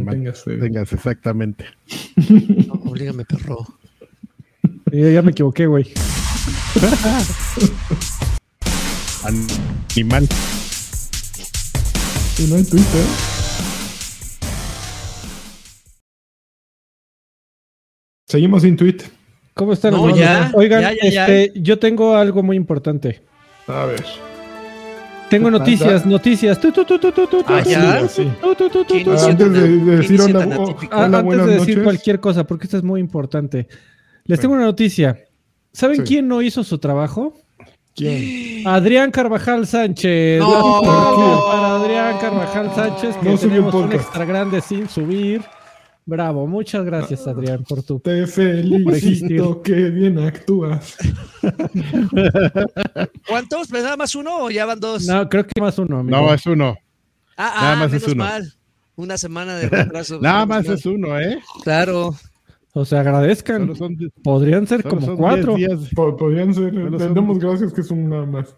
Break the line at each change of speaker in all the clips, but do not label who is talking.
manténgase.
Tengas, exactamente.
Oblígame, perro.
Eh, ya me equivoqué, güey.
Animal.
Y no hay Twitter. Seguimos sin tweet.
¿Cómo están?
No, ya,
Oigan,
ya, ya, ya.
este, yo tengo algo muy importante.
A ver.
Tengo noticias, noticias.
Ah, ya.
tu,
Sí.
tu, tu, tu, tu,
¿Quién
tu.
inició
Antes de- decir oh, Hola,
antes de decir
noches.
cualquier cosa, porque esto es muy importante. Les tengo una noticia. ¿Saben
Sí.
quién no hizo su trabajo?
¿Quién?
Adrián Carvajal Sánchez.
No.
Para Adrián Carvajal Sánchez, que
No
tenemos un extra grande sin subir. Bravo, muchas gracias Adrián por tu...
Te felicito, que bien actúas.
¿Cuántos? ¿Me nada más uno o ya van dos?
No, creo que más uno, amigo.
No, es uno.
ah,
nada
ah,
más es
menos
uno.
mal. Una semana de retraso.
Nada más es uno, ¿eh?
Claro.
O sea, agradezcan.
Son,
Podrían ser como cuatro.
10 días.
Po- Podrían ser.
Solo
Le
son-
damos gracias que es un nada más.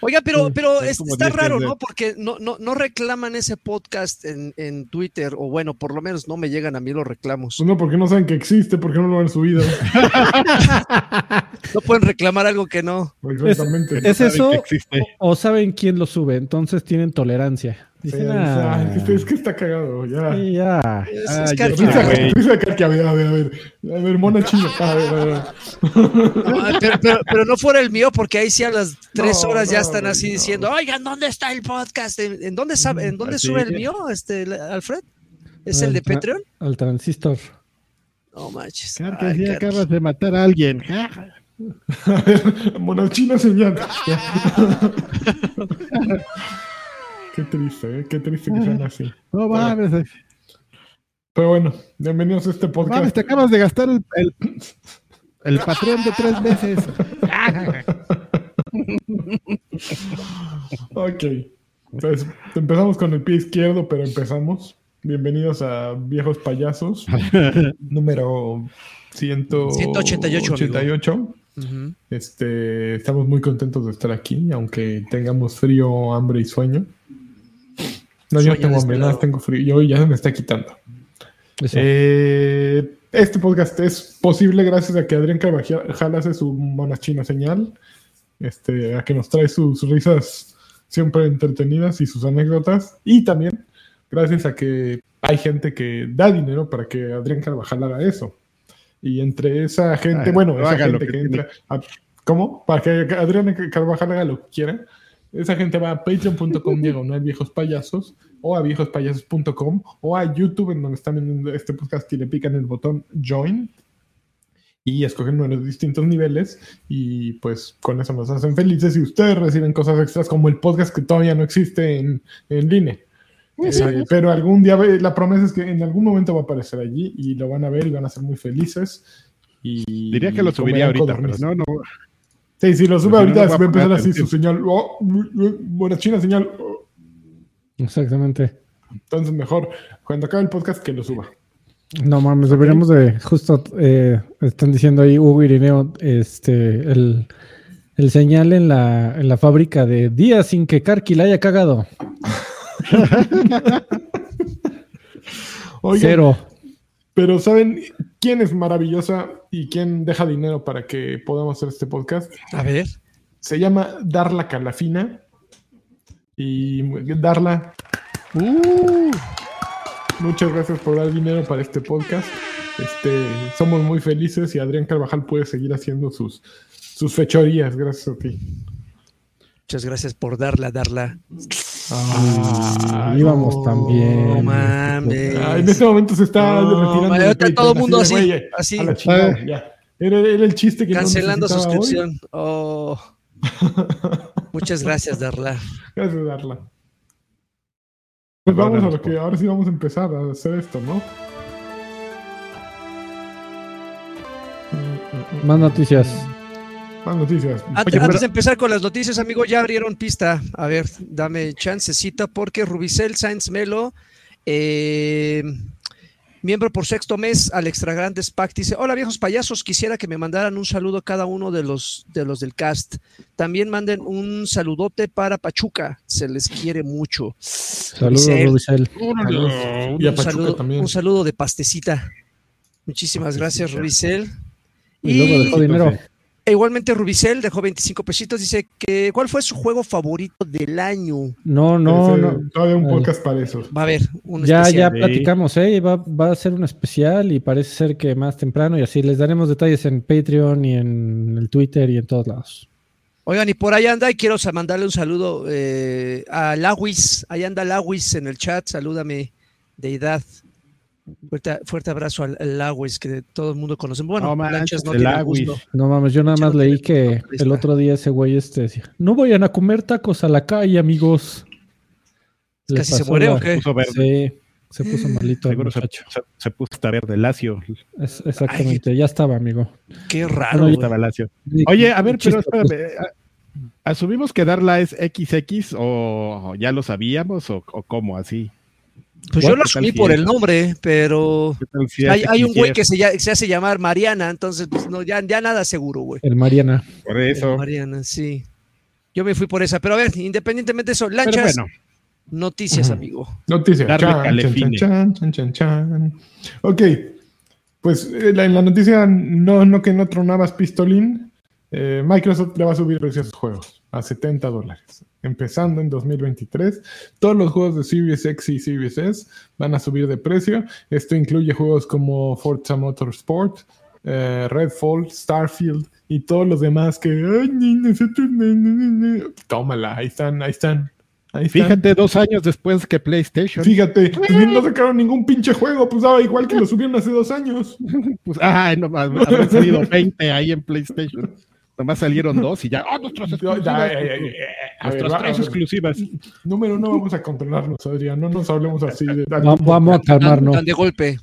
Oiga, pero, pero es- está
10
raro. ¿no? Porque no, no, no reclaman ese podcast en, en Twitter, o bueno, por lo menos no me llegan a mí los reclamos.
Pues no, porque no saben que existe, porque no lo han subido.
No pueden reclamar algo que no.
Exactamente.
¿Es eso
que existe.
o, o saben quién lo sube? Entonces tienen tolerancia. "Ah,
es, que, es que está cagado, ya.
sí, ya.
Es,
Ah,
es
ya
a ver, a ver, a ver. A ver, mona china. A ver, a ver.
No, pero, pero- pero no fuera el mío, porque ahí sí a las tres
No,
horas ya
no,
están así
no.
diciendo, oigan, ¿dónde está el podcast? ¿En, en dónde, sabe, ¿en dónde
Así
sube el mío, este, Alfred? ¿Es el
Al
de Patreon?
Al transistor.
No manches.
Que
Ay,
sí,
Carlos.
acabas de matar a alguien.
A ver, mona china señal. Qué triste, ¿eh? Qué triste que sean así.
No mames,
Pero bueno, bienvenidos a este
mames,
podcast.
te acabas de gastar el, el, el Patreon de tres meses.
Ok. Entonces, empezamos con el pie izquierdo, pero empezamos. Bienvenidos a Viejos Payasos. número
188, amigo.
188.
Ujú.
Este, estamos muy contentos de estar aquí, aunque tengamos frío, hambre y sueño. No, yo no tengo hambre,
este
nada, tengo frío. Yo ya se me está quitando. Eh, este podcast es posible gracias a que Adrián Carvajal hace su monachina señal, este, a que nos trae sus risas siempre entretenidas y sus anécdotas, y también gracias a que hay gente que da dinero para que Adrián Carvajal haga eso. Y entre esa gente,
Ah,
bueno, esa gente
que
que, entra, a- ¿cómo? Para que Adrián Carvajal haga lo que quiera. Esa gente va a patreon.com diagonal viejos payasos o a viejospayasos.com o a YouTube en donde están viendo este podcast y le pican el botón join y escogen uno de los distintos niveles y pues con eso nos hacen felices y ustedes reciben cosas extras como el podcast que todavía no existe en, en línea. Eh, pero algún día, ve- la promesa es que en algún momento va a aparecer allí y lo van a ver y van a ser muy felices. Y
Diría que lo subiría ahorita, pero no, no.
Sí, si lo sube
Pero si no,
ahorita, va a empezar así su señal. Oh, buena china señal. oh.
Exactamente.
Entonces, mejor cuando acabe el podcast que lo suba.
No mames, deberíamos de, justo eh, están diciendo ahí Hugo Irineo, este, el, el señal en la, en la fábrica de días sin que Karki la haya cagado.
Oigan,
Cero.
Pero ¿saben quién es maravillosa y quién deja dinero para que podamos hacer este podcast?
A ver.
Se llama Darla Calafina. Y Darla,
Uh,
muchas gracias por dar dinero para este podcast. Este, somos muy felices y Adrián Carvajal puede seguir haciendo sus, sus fechorías gracias a ti.
Muchas gracias por darla, darla.
Ah, íbamos también.
No mames.
Ah, en este momento se está
No,
retirando.
madre,
de
ahorita todo el mundo así,
de, "Güey,
así.
a la chingada, ya. Era, era el chiste que no
Cancelando suscripción. Oh. Muchas gracias, Darla.
Gracias, Darla. Pues vamos a lo que ahora sí vamos a empezar a hacer esto, ¿no?
Más noticias.
Más noticias.
Antes,
Oye,
antes
pero-
de empezar con las noticias, amigo, ya abrieron pista. A ver, dame chancecita porque Rubicel Sainz Melo eh, Miembro por sexto mes, Alex Grandes Pack dice: Hola viejos payasos, quisiera que me mandaran un saludo a cada uno de los, de los del cast. También manden un saludote para Pachuca, se les quiere mucho.
Saludos,
Rubicel.
Y a
Un saludo,
también.
un saludo de pastecita. Muchísimas gracias, Rubicel.
Y luego dejó dinero.
E igualmente Rubicel dejó 25 pesitos, dice que ¿cuál fue su juego favorito del año?
No, no,
Ese-
no.
Todavía un
Ay.
podcast para eso.
Va a haber un
Ya,
especial.
ya platicamos, ¿eh? Va, va a ser un especial y parece ser que más temprano y así les daremos detalles en Patreon y en el Twitter y en todos lados.
Oigan, y por ahí anda, y quiero mandarle un saludo eh, a Lawis, ahí anda Lawis en el chat, salúdame, deidad. Fuerte, fuerte abrazo al, al Lawis, que todo el mundo conoce. Bueno,
No manches,
Lanchas no
el
tiene
Lawis.
gusto.
No mames, yo nada más
no
leí que el otro día ese güey este decía, no vayan a comer tacos a la calle, amigos.
¿Casi se muere
la-
o qué?
Puso verde.
Sí, se puso malito el
Seguro se,
muchacho.
se, se puso hasta verde, lacio.
Es- exactamente, ya estaba, amigo.
Qué raro.
Bueno.
Estaba lacio. Oye, a ver, pero
pues.
espérame. a- ¿Asumimos que Darla es XX o ya lo sabíamos o, o cómo así?
Pues yo lo
¿Qué tal
asumí por el nombre, pero
¿Qué tal si
hay, un güey que se, ya- se hace llamar Mariana, entonces pues, no, ya, ya nada seguro, güey.
El Mariana.
Por eso.
Mariana, sí. Yo me fui por esa, pero a ver, independientemente de eso,
Pero
lanchas,
bueno,
noticias, amigo.
Noticias. Chan, chan, chan, chan, chan, chan. Ok. Pues eh, la- en la noticia, no, no que no tronabas pistolín, eh, Microsoft le va a subir precios a sus juegos a 70 dólares. Empezando en 2023, todos los juegos de Series X y Series S van a subir de precio. Esto incluye juegos como Forza Motorsport, eh, Redfall, Starfield y todos los demás que. "Ay, ni nosotros, ni, ni, ni, ni". Tómala, ahí están, ahí están. Ahí están.
fíjate, dos años después que PlayStation.
Fíjate, pues no sacaron ningún pinche juego, pues daba igual que lo subieron hace dos años.
Pues, ay, no, habrán salido 20 ahí en PlayStation. Nomás salieron dos y ya. ¡Oh, nuestras exclusivas!
ya, ya, ya, ya. A ver,
Nuestras
va,
tres exclusivas.
Número uno, vamos a controlarnos, Adrián. No nos hablemos así. De,
Va- vamos a calmarnos.
tan de golpe.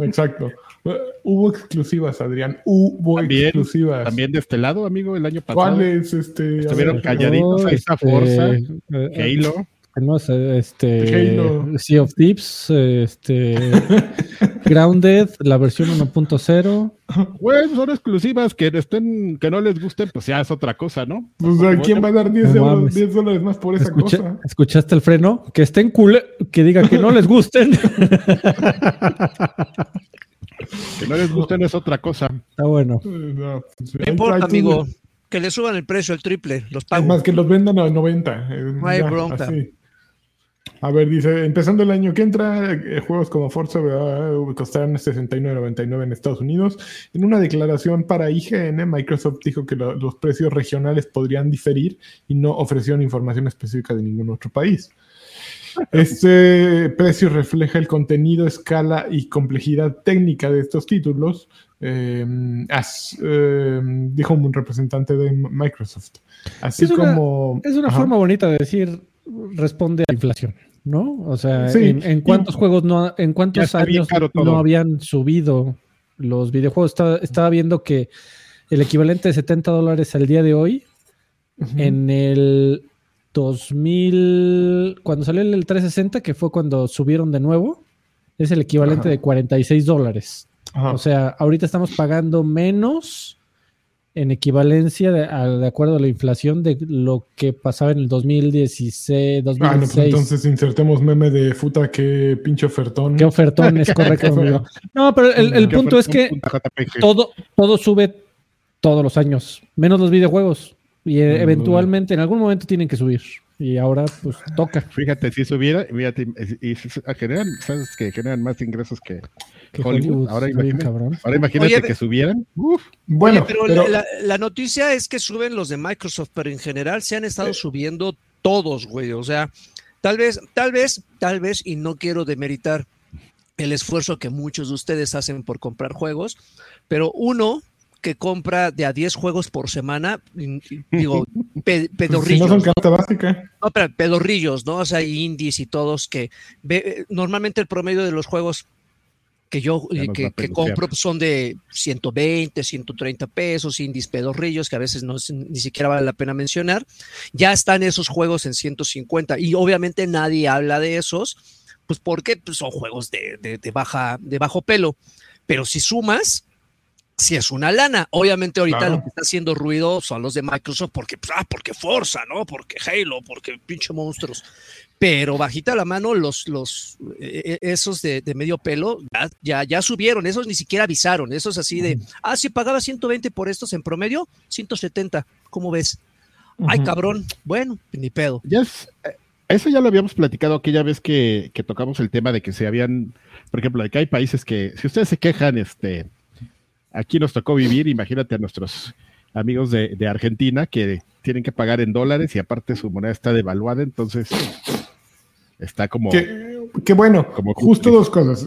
Exacto. Eh, Hubo exclusivas, Adrián. Hubo
También,
exclusivas.
También de este lado, amigo, el año pasado.
¿Cuáles? Este,
Estuvieron
ver,
calladitos. ahí está
Este,
Forza,
eh,
Halo.
No este.
Halo.
Sea of Thieves, este. Grounded, la versión 1.0.
Güey, son exclusivas que estén, que no les gusten, pues ya es otra cosa, ¿no?
Pues, ¿a ¿quién va a dar 10,
No
euros,
mames.
10 dólares más por esa
Escucha-
cosa?
¿Escuchaste el freno? Que estén cool, que diga que no les gusten.
Que no les gusten es otra cosa.
Está bueno.
No, pues,
No importa, amigo. Que le suban el precio, el triple. Los
Es
pago.
más, que los vendan a 90. eh,
No hay
ya,
bronca.
así. A ver, dice, empezando el año que entra, eh, juegos como Forza eh, costarán 69.99 en Estados Unidos. En una declaración para IGN, Microsoft dijo que lo- los precios regionales podrían diferir y no ofrecieron información específica de ningún otro país. Este precio refleja el contenido, escala y complejidad técnica de estos títulos, eh, as- eh, dijo un representante de Microsoft. Así
Es una-
como...
Es una
Ajá.
forma bonita de decir responde a la inflación, ¿no? O sea,
Sí.
en, en cuántos juegos no, en cuántos años no habían subido los videojuegos. Estaba, estaba viendo que el equivalente de 70 dólares al día de hoy, en el 2000, cuando salió el 360, que fue cuando subieron de nuevo, es el equivalente
Ajá.
de 46 dólares. O sea, ahorita estamos pagando menos en equivalencia de, a- de acuerdo a la inflación de lo que pasaba en el 2016,
Ah, no, pues
2016.
entonces insertemos meme de futa que pinche ofertón.
Qué ofertón es correcto, amigo. No, pero el, el
¿Qué
punto es que todo, todo sube todos los años, menos los videojuegos. Y eh, eventualmente, en algún momento tienen que subir. Y ahora, pues, toca.
Fíjate, si subiera, fíjate, y, y si- generan, sabes que generan más ingresos que
Que
Hollywood.
Hollywood
Ahora imagínate,
cabrón.
ahora imagínate
Oye,
que subieran. Uf,
Bueno,
Oye, pero,
pero,
La, la- la noticia es que suben los de Microsoft, pero en general se han estado subiendo todos, güey. O sea, tal vez, tal vez, tal vez, y no quiero demeritar el esfuerzo que muchos de ustedes hacen por comprar juegos, pero uno que compra de a 10 juegos por semana, digo, pe-
pues, si
pedorrillos,
no son
¿no?
carta básica.
No, pero pedorrillos, ¿no? O sea, indies y todos que ve- eh, normalmente el promedio de los juegos que yo eh, que, que compro pues, son de 120, 130 pesos, indies pedorrillos, que a veces no ni siquiera vale la pena mencionar. Ya están esos juegos en 150 y obviamente nadie habla de esos pues porque pues, son juegos de, de, de, baja, de bajo pelo. Pero si sumas, si es una lana. Obviamente ahorita
Claro.
lo que está haciendo ruido son los de Microsoft porque, pues, ah, porque Forza, ¿no? Porque Halo, porque pinche monstruos. Pero bajita la mano, los, los eh, esos de, de medio pelo ya, ya, ya subieron, esos ni siquiera avisaron, esos así de, ah, si pagaba 120 por estos en promedio, 170, ¿cómo ves? Ay, cabrón, bueno, ni pedo.
Ya es- eh, eso ya lo habíamos platicado aquella vez que, que tocamos el tema de que se habían, por ejemplo, de que hay países que, si ustedes se quejan, este, aquí nos tocó vivir, imagínate a nuestros amigos de, de Argentina que tienen que pagar en dólares y aparte su moneda está devaluada, entonces está como...
Que, que bueno,
Como
justo dos cosas.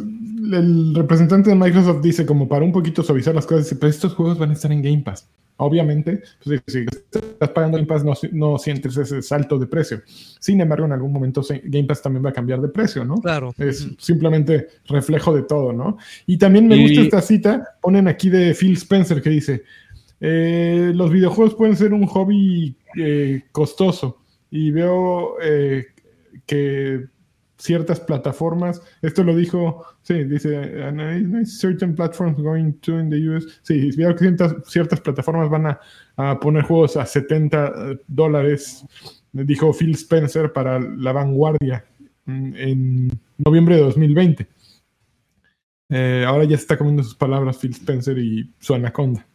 El representante de Microsoft dice, como para un poquito suavizar las cosas, dice, pero estos juegos van a estar en Game Pass. Obviamente, pues, si estás pagando Game Pass, no, no sientes ese salto de precio. Sin embargo, en algún momento Game Pass también va a cambiar de precio, ¿no?
Claro.
Es simplemente reflejo de todo, ¿no? Y también me
Y-
gusta esta cita, ponen aquí de Phil Spencer que dice, eh, los videojuegos pueden ser un hobby eh, costoso y veo eh, que ciertas plataformas, esto lo dijo, sí, dice, "And I- I- certain platforms going to in the US, sí, veo que ciertas, ciertas plataformas van a, a poner juegos a 70 dólares, dijo Phil Spencer para la vanguardia mm, en noviembre de 2020. Eh, ahora ya se está comiendo sus palabras Phil Spencer y su anaconda.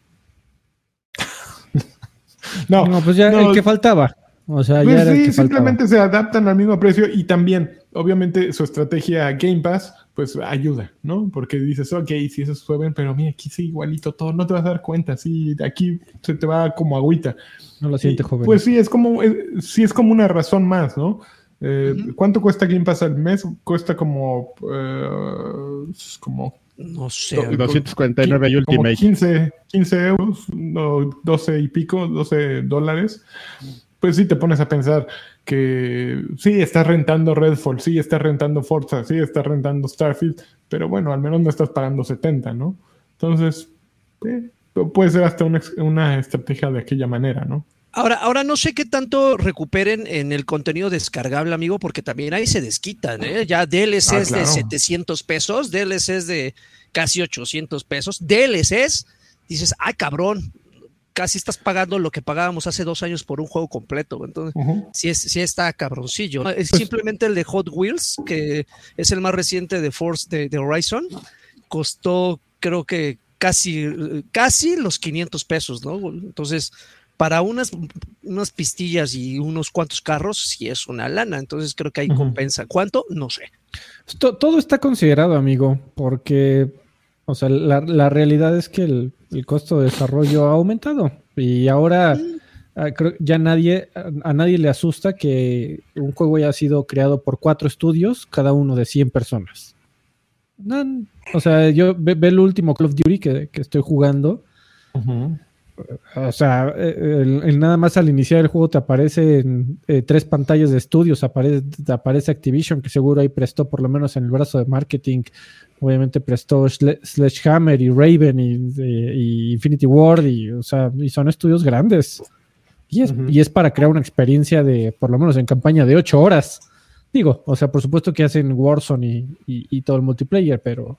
No,
No, pues ya
no,
el que faltaba. O sea,
pues
ya era el
sí,
que faltaba.
simplemente se adaptan al mismo precio y también, obviamente, su estrategia Game Pass, pues ayuda, ¿no? Porque dices, ok, si esos suben, pero mira, aquí sí, igualito todo, no te vas a dar cuenta, sí, aquí se te va como agüita.
No lo siente joven.
Pues sí, es como, sí es como una razón más, ¿no? Eh. ¿Cuánto cuesta Game Pass al mes? Cuesta como, eh, como
No sé.
Do-
algo-
249 y
como
Ultimate.
15, 15 euros, no, 12 y pico, 12 dólares. Pues sí te pones a pensar que sí, estás rentando Redfall, sí, estás rentando Forza, sí, estás rentando Starfield, pero bueno, al menos no estás pagando 70, ¿no? Entonces, eh, puede ser hasta una, una estrategia de aquella manera, ¿no?
Ahora, ahora no sé qué tanto recuperen en el contenido descargable, amigo, porque también ahí se desquitan, ¿eh? Ya DLCs
Ah,
de
claro.
700 pesos, DLCs de casi 800 pesos, DLCs, dices, ay, cabrón, casi estás pagando lo que pagábamos hace dos años por un juego completo. Entonces,
Ujú.
sí, es, sí está cabroncillo. Es
Pues-
simplemente el de Hot Wheels, que es el más reciente de Force de, de Horizon, costó, creo que casi, casi los 500 pesos, ¿no? Entonces, para unas, unas pistillas y unos cuantos carros, sí es una lana. Entonces, creo que ahí compensa. ¿Cuánto? No sé.
To- todo está considerado, amigo, porque, o sea, la, la realidad es que el, el costo de desarrollo ha aumentado y ahora ah, creo ya nadie, a, a nadie le asusta que un juego haya sido creado por cuatro estudios, cada uno de 100 personas. No, o sea, yo ve, ve el último Call of Duty que, que estoy jugando. O sea, eh, el, el nada más al iniciar el juego te aparecen eh, tres pantallas de estudios, aparece, te aparece Activision, que seguro ahí prestó por lo menos en el brazo de marketing, obviamente prestó Sle- Sledgehammer y Raven y, de- y Infinity Ward, y, o sea, y son estudios grandes. Y es, y es para crear una experiencia de, por lo menos en campaña de ocho horas. Digo, o sea, por supuesto que hacen Warzone y, y- y todo el multiplayer, pero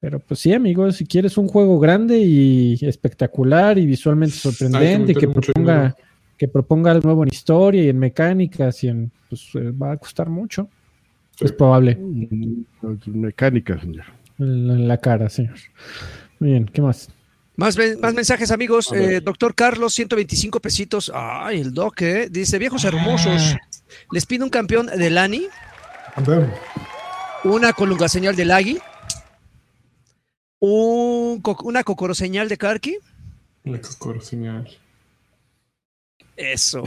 pero pues sí, amigos, si quieres un juego grande y espectacular y visualmente sorprendente, que proponga,
dinero.
que proponga algo nuevo en historia y en mecánicas y en pues eh, va a costar mucho.
Sí.
Es probable.
Mm, Mecánica, señor.
En la, en la cara, señor. Muy bien, ¿qué más?
Más, más mensajes, amigos. Eh, doctor Carlos, 125 pesitos. Ay, el doc, ¿eh? Dice, viejos hermosos. Les pido un campeón de Lani, una colunga señal de Lagi, un una cocoro señal de Karki.
La cocoro señal.
Eso.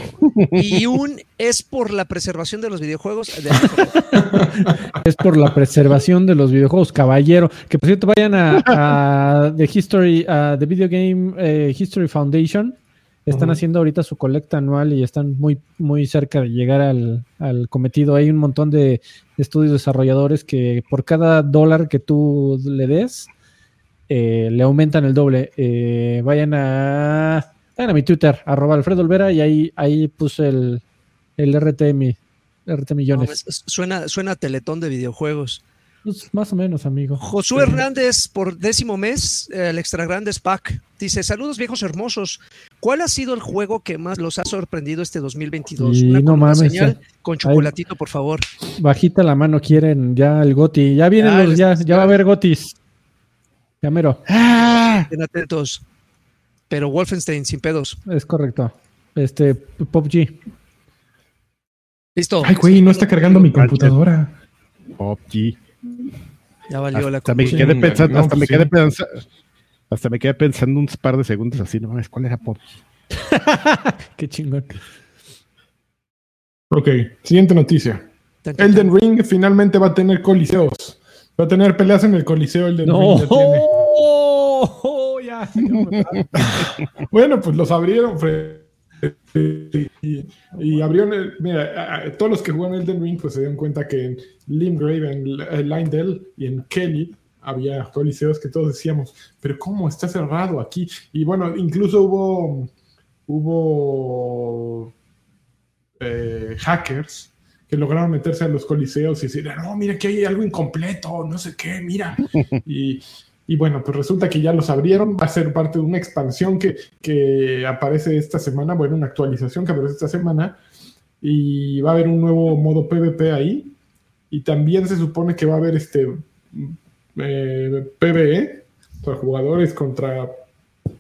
Y un es por la preservación de los videojuegos. de-
Es por la preservación de los videojuegos, caballero. Que por cierto, vayan a, a The History, a The Video Game eh, History Foundation. Están haciendo ahorita su colecta anual y están muy, muy cerca de llegar al, al cometido. Hay un montón de estudios desarrolladores que por cada dólar que tú le des, eh, le aumentan el doble. Eh, vayan a vayan a mi Twitter, arroba Alfredo Olvera, y ahí, ahí puse el, el RTM RT Millones.
es- suena, suena a teletón de videojuegos.
Pues, más o menos, amigo.
Josué Hernández, por décimo mes, el Extra Grandes Pack, dice: Saludos viejos hermosos. ¿Cuál ha sido el juego que más los ha sorprendido este 2022?
Y
Una
no mames, ya.
con chocolatito, por favor.
Bajita la mano, quieren ya el Goti. Ya vienen
Ya,
los, ya, ya va a haber Gotis. Ya mero,
¡Ah!
Estén atentos. Pero Wolfenstein, sin pedos.
es correcto. Este, Pop G.
Listo.
Ay, güey, no está cargando mi computadora.
PUBG.
Ya valió la
Hasta me
confusión.
quedé pensando,
no,
hasta me quedé pensando, hasta me quedé pensando un par de segundos así, no mames, ¿cuál era PUBG?
Qué chingón.
Ok, siguiente noticia. Elden Ring finalmente va a tener coliseos. Va a tener peleas en el coliseo Elden
No,
Ring. ya tiene. Bueno, pues los abrieron. Y, y abrieron. el- mira, a- a- todos los que jugaron Elden Ring pues se dieron cuenta que en Limgrave, en Lindell y en Kelly había coliseos que todos decíamos, pero ¿cómo está cerrado aquí? Y bueno, incluso hubo. Hubo. eh, hackers que lograron meterse a los coliseos y decir, no, mira que hay algo incompleto, no sé qué, mira. Y, y bueno, pues resulta que ya los abrieron, va a ser parte de una expansión que, que aparece esta semana, bueno, una actualización que aparece esta semana, y va a haber un nuevo modo PvP ahí, y también se supone que va a haber este eh, PvE, o sea, jugadores contra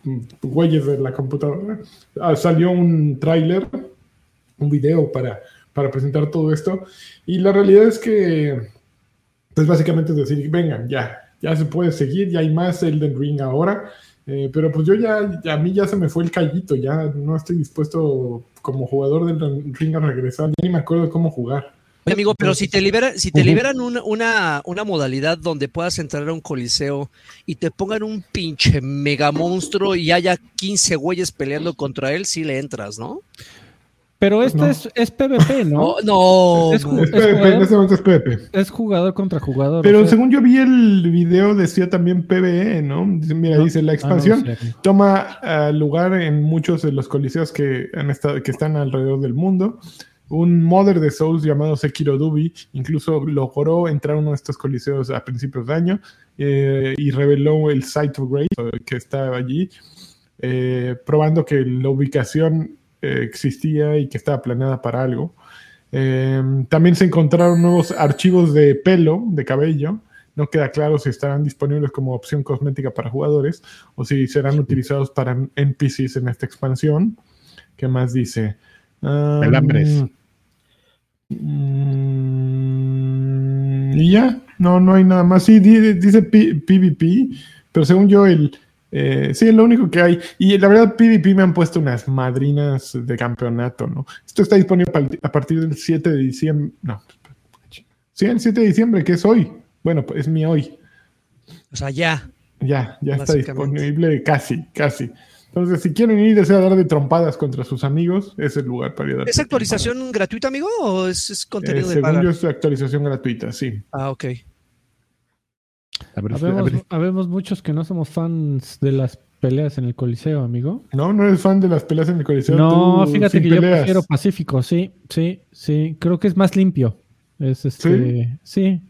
mm, güeyes de la computadora. Ah, salió un tráiler, un video para, para presentar todo esto, y la realidad es que, pues básicamente es decir, vengan, ya, ya se puede seguir, ya hay más Elden Ring ahora, eh, pero pues yo ya, a mí ya se me fue el callito, ya no estoy dispuesto como jugador del Ring a regresar, ya ni me acuerdo cómo jugar.
Oye, amigo, pero si te liberan, si te liberan una, una, una modalidad donde puedas entrar a un coliseo y te pongan un pinche mega monstruo y haya 15 güeyes peleando contra él, sí le entras, ¿no?
Pero este
No.
es, es PvP, ¿no?
No,
Es-
no.
Es PvP, en
jugador?
este momento es PvP.
Es jugador contra jugador.
Pero
o sea,
según yo vi el video, decía también PvE, ¿no? Mira,
No.
dice la
ah, no
expansión toma ah, lugar en muchos de los coliseos que, han estado, que están alrededor del mundo. Un modder de Souls llamado Sekiro Dubi incluso logró entrar a uno de estos coliseos a principios de año eh, y reveló el Site of Grace eh, que estaba allí, eh, probando que la ubicación eh, existía y que estaba planeada para algo. Eh, también se encontraron nuevos archivos de pelo, de cabello. No queda claro si estarán disponibles como opción cosmética para jugadores o si serán utilizados para NPCs en esta expansión. ¿Qué más dice? Um,
Pelambres.
mm, y ya, no, no hay nada más. Sí, di- dice P- PvP, pero según yo, el. Eh, sí, es lo único que hay. Y la verdad, PvP me han puesto unas madrinas de campeonato, ¿no? Esto está disponible a partir del 7 de diciembre. No, sí, el 7 de diciembre, que es hoy. Bueno, pues es mi hoy.
O sea, ya.
Ya, ya está disponible casi, casi. Entonces, si quieren ir a dar de trompadas contra sus amigos, es el lugar para ir a dar
¿Es actualización gratuita, amigo? ¿O es, es
trompadas. Eh,
contenido de
según
paga?
yo, es actualización gratuita, sí.
Ah, ok.
Ver,
Habemos,
ver,
habemos muchos que no somos fans de las peleas en el Coliseo, amigo.
No, no eres fan de las peleas en el coliseo.
No,
tú,
fíjate que yo prefiero Pacífico, sí, sí, sí. Creo que es más limpio. Es este, sí.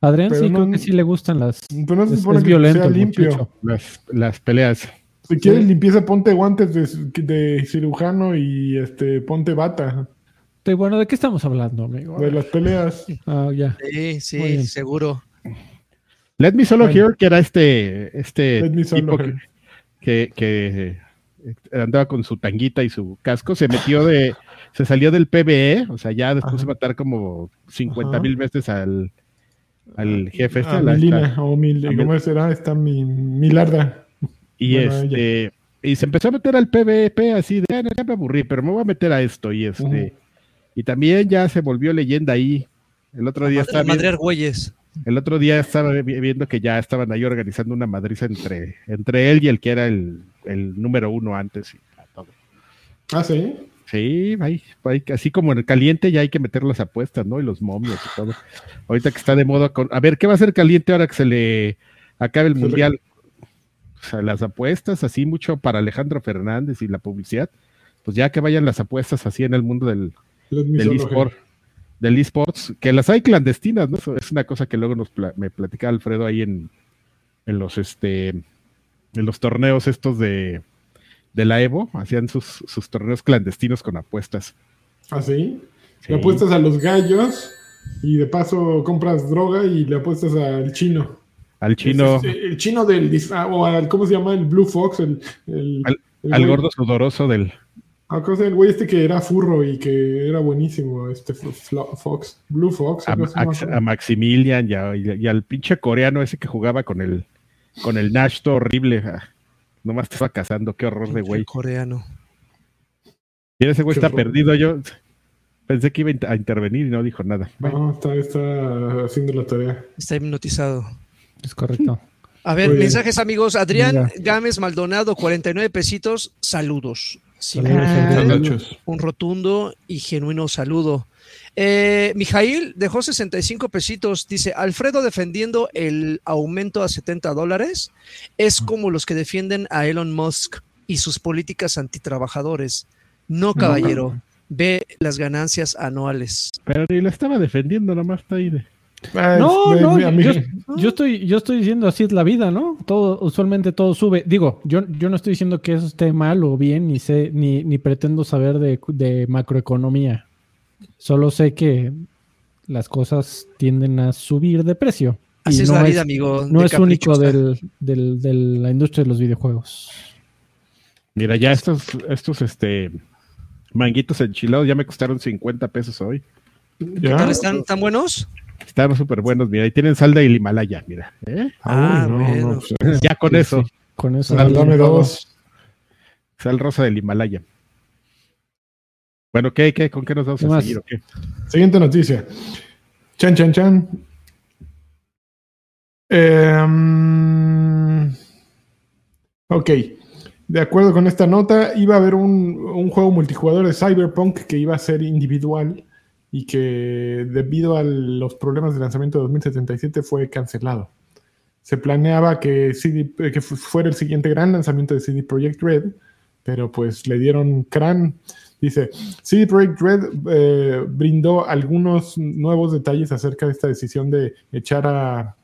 Adrián
Pero
sí,
no-
creo que sí le gustan las.
Pero no se
es,
supone
es
que
violento
sea
el
limpio.
las, las peleas.
Si quieres limpieza, ponte guantes de, de cirujano y este ponte bata
Sí, bueno, ¿de qué estamos hablando, amigo?
de las peleas.
Ah, ya.
Sí, sí, seguro.
Let Me Solo
Bueno.
Here, que era este, este tipo que,
here.
que, que, andaba con su tanguita y su casco, se metió de, se salió del PBE, o sea, ya después
Ajá.
de matar como 50
Ajá.
mil veces al, al jefe este,
Ah,
la-
Milina,
esta-
o Mil,
a
¿cómo será? Está mi, Milarda.
y
Bueno,
este, y se empezó a meter al PvP así de, "Ah, no, ya me aburrí, pero me voy a meter a esto, y este, y también ya se volvió leyenda ahí. El otro día
Madre-
estaba viendo-
Madrear güeyes.
El otro día estaba vi- viendo que ya estaban ahí organizando una madriza entre, entre él y el que era el, el número uno antes. y todo.
Ah, sí.
Sí, ahí, ahí, así como en el caliente ya hay que meter las apuestas, ¿no? Y los momios y todo. Ahorita que está de moda con... A ver, ¿qué va a ser caliente ahora que se le acabe el mundial? O sea, las apuestas, así mucho para Alejandro Fernández y la publicidad. Pues ya que vayan las apuestas así en el mundo del, del eSport. Del esports, que las hay clandestinas, ¿no? Eso es una cosa que luego nos pla- me platicaba Alfredo ahí en, en los este en los torneos estos de, de la Evo, hacían sus, sus torneos clandestinos con apuestas.
¿Así?
Sí.
Le apuestas a los gallos y de paso compras droga y le apuestas al chino.
Al chino,
Es- es- el chino del disfraz, o al, ¿cómo se llama? El Blue Fox, el, el,
Al-
el
al gordo sudoroso del,
Ah, ¿cómo se llama? el güey este que era furro y que era buenísimo, este Fox, Blue Fox.
a, a- a Maximilian y, a- y al pinche coreano ese que jugaba con el con el Nashto horrible. ah, nomás te estaba cazando, qué horror de güey.
Coreano.
Y ese güey
Qué
está
horror.
perdido. Yo pensé que iba a inter- a intervenir y no dijo nada. Bueno,
No, está, está haciendo la tarea.
Está hipnotizado.
Es correcto.
A ver,
Muy bien.
mensajes amigos. Adrián. Gámez Maldonado, 49 pesitos. Saludos. Ah, un rotundo y genuino saludo. Eh, Mijail dejó 65 pesitos. Dice, Alfredo defendiendo el aumento a 70 dólares es como los que defienden a Elon Musk y sus políticas antitrabajadores. No, caballero. Ve las ganancias anuales.
pero lo estaba defendiendo, nomás está ahí de.
Ah,
No, no, yo, yo estoy, yo estoy diciendo así es la vida, ¿no? Todo, usualmente todo sube. Digo, yo, yo no estoy diciendo que eso esté mal o bien, ni sé, ni, ni pretendo saber de, de macroeconomía. Solo sé que las cosas tienden a subir de precio.
Así
Y
es
no
la vida, amigo.
No
de
es único del, del- de la industria de los videojuegos.
Mira, ya estos, estos este manguitos enchilados ya me costaron 50 pesos hoy.
¿Qué
¿Ya?
tal están tan buenos?
Están súper buenos, mira, y tienen sal del Himalaya, mira. ¿eh?
Ah,
Uy, no,
bueno.
no, pues,
Ya con
Sí,
eso,
sí, Con eso.
Sal, dame dos.
sal rosa del Himalaya. Bueno, ¿qué, qué, ¿con qué nos vamos
¿Qué
a
más?
seguir o qué?
Siguiente noticia. Chan, chan, chan. Em, ok. De acuerdo con esta nota, iba a haber un, un juego multijugador de Cyberpunk que iba a ser individual y que debido a los problemas de lanzamiento de 2077 fue cancelado. Se planeaba que, que fu- fuera el siguiente gran lanzamiento de CD Projekt Red, pero pues le dieron crán. Dice, CD Projekt Red eh, brindó algunos nuevos detalles acerca de esta decisión de echar a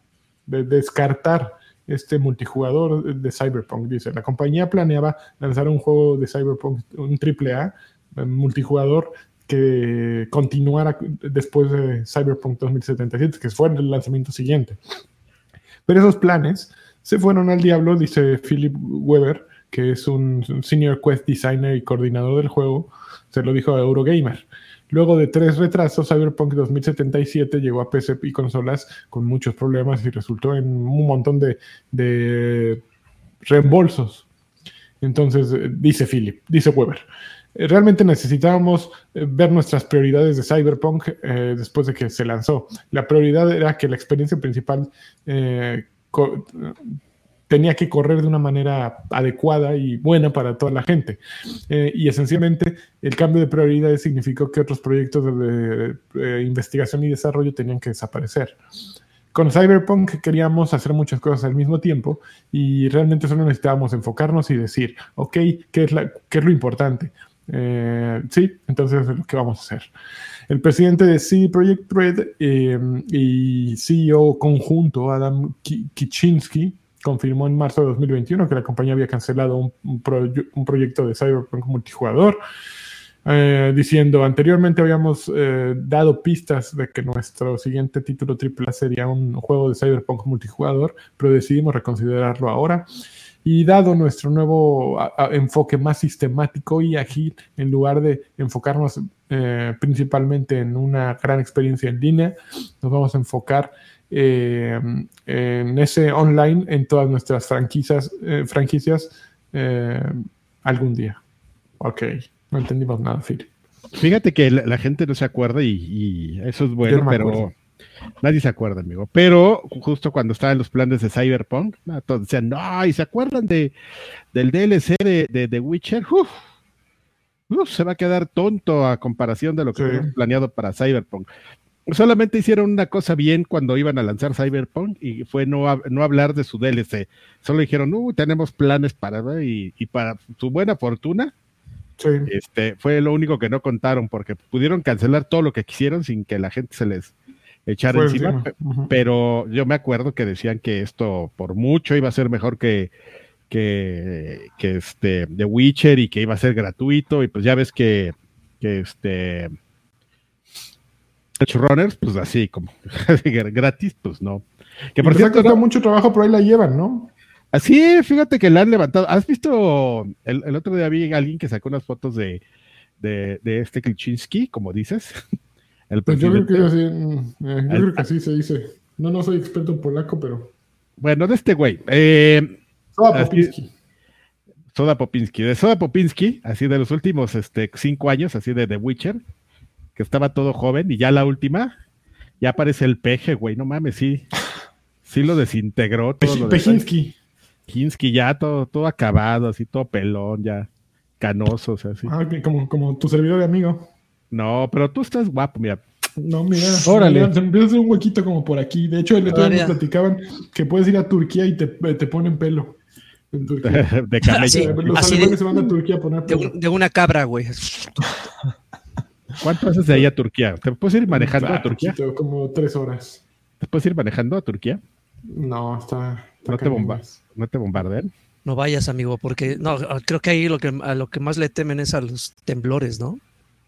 de descartar este multijugador de Cyberpunk. Dice, la compañía planeaba lanzar un juego de Cyberpunk, un AAA eh, multijugador que continuara después de Cyberpunk 2077, que fue el lanzamiento siguiente. Pero esos planes se fueron al diablo, dice Philip Weber, que es un senior quest designer y coordinador del juego, se lo dijo a Eurogamer. Luego de tres retrasos, Cyberpunk 2077 llegó a PC y consolas con muchos problemas y resultó en un montón de, de reembolsos. Entonces, eh, dice Philip, dice Weber, realmente necesitábamos eh, ver nuestras prioridades de Cyberpunk eh, después de que se lanzó. La prioridad era que la experiencia principal eh, tenía que correr de una manera adecuada y buena para toda la gente. Eh, y esencialmente el cambio de prioridades significó que otros proyectos de, eh, investigación y desarrollo tenían que desaparecer. Con Cyberpunk queríamos hacer muchas cosas al mismo tiempo y realmente solo necesitábamos enfocarnos y decir, ok, ¿qué es, qué es lo importante? Eh, sí, entonces es lo que vamos a hacer. El presidente de CD Projekt Red eh, y CEO conjunto, Adam Ki- Kichinsky, confirmó en marzo de 2021 que la compañía había cancelado un proyecto de Cyberpunk multijugador, eh, diciendo anteriormente habíamos eh, dado pistas de que nuestro siguiente título AAA sería un juego de Cyberpunk multijugador, pero decidimos reconsiderarlo ahora. Y dado nuestro nuevo a- a- enfoque más sistemático y ágil, en lugar de enfocarnos eh, principalmente en una gran experiencia en línea, nos vamos a enfocar eh, en ese online en todas nuestras franquicias, eh, franquicias eh, algún día. Ok, no entendimos nada, Phil.
Fíjate que la, la gente no se acuerda y, y eso es bueno,
no
pero. Nadie se acuerda, amigo. Pero justo cuando estaban los planes de Cyberpunk, no, todos decían, no, y se acuerdan de, del DLC de, de, de Witcher, Uf, uf, se va a quedar tonto a comparación de lo que
Sí.
planeado para Cyberpunk. Solamente hicieron una cosa bien cuando iban a lanzar Cyberpunk y fue no, no hablar de su DLC. Solo dijeron, uh, tenemos planes para, y, y para su buena fortuna,
Sí.
Este, fue lo único que no contaron porque pudieron cancelar todo lo que quisieron sin que la gente se les echara
Fue
encima. Pero yo me acuerdo que decían que esto por mucho iba a ser mejor que, que, que este The Witcher y que iba a ser gratuito. Y pues ya ves que, que este Edge Runners, pues así como gratis, pues no. Que por
ha
cierto, no-
mucho trabajo, pero ahí la llevan, ¿no?
Así, fíjate que la han levantado. ¿Has visto? El, el otro día vi a alguien que sacó unas fotos de, de, de este Klichinsky, como dices. El
Pues yo creo que así, mm, eh, yo creo que así se dice. No, no soy experto en polaco, pero.
Bueno, de este güey. Eh,
Soda
Así-
Popinski.
Soda Popinski. De Soda Popinski, así de los últimos este, cinco años, así de The Witcher, que estaba todo joven, y ya la última, ya aparece el peje, güey. No mames, sí. Sí lo desintegró todo lo
Pejinski.
Kinski, ya todo, todo acabado, así todo pelón, ya canoso, o sea, así.
Ah, como, como tu servidor de amigo.
No, pero tú estás guapo, mira.
No, mira,
Órale.
mira, se empieza a hacer un huequito como por aquí. De hecho, el otro día nos platicaban que puedes ir a Turquía y te, te ponen pelo. En Turquía.
de camello.
Así,
Los
así
alemanes
de-
se van a Turquía a poner
De,
pelo.
de una cabra, güey.
¿Cuánto haces de ahí a Turquía? ¿Te puedes ir manejando a Turquía?
como tres horas.
¿Te puedes ir manejando a Turquía?
No, está. está
No te, bomba no te bombardean.
No vayas, amigo, porque no, creo que ahí lo que, a lo que más le temen es a los temblores, ¿no?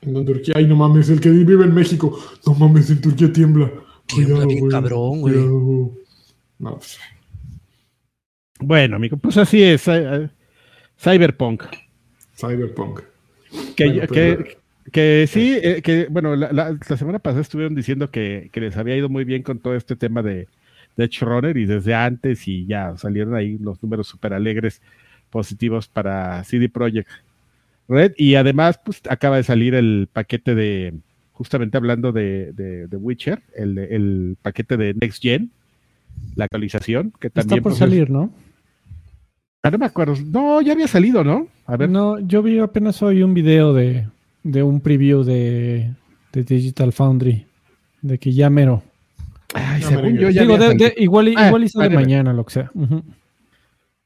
En Turquía, ay, no mames, el que vive en México. No mames, en Turquía tiembla.
Tiembla bien cabrón, güey.
cuidado. No, pues,
Bueno, amigo, pues así es. eh, eh, Cyberpunk.
Cyberpunk.
Que,
Bueno,
que,
pero-
que sí, eh, que bueno, la, la- la semana pasada estuvieron diciendo que, que les había ido muy bien con todo este tema de, de Edge Runner y desde antes y ya salieron ahí los números súper alegres positivos para CD Projekt Red y además pues acaba de salir el paquete de, justamente hablando de, de, de Witcher, el, el paquete de Next Gen, la actualización, que
Está
también
por
pues, es-
salir, ¿no?
Ah, no me acuerdo, no, ya había salido, ¿no? A ver,
No, yo vi apenas hoy un video de, de un preview de, de Digital Foundry. De que ya mero.
Ay,
No
según
merengues.
yo ya
Digo,
había
de- igual, y-
Ah,
igual y sale mañana, lo que sea. Ujú.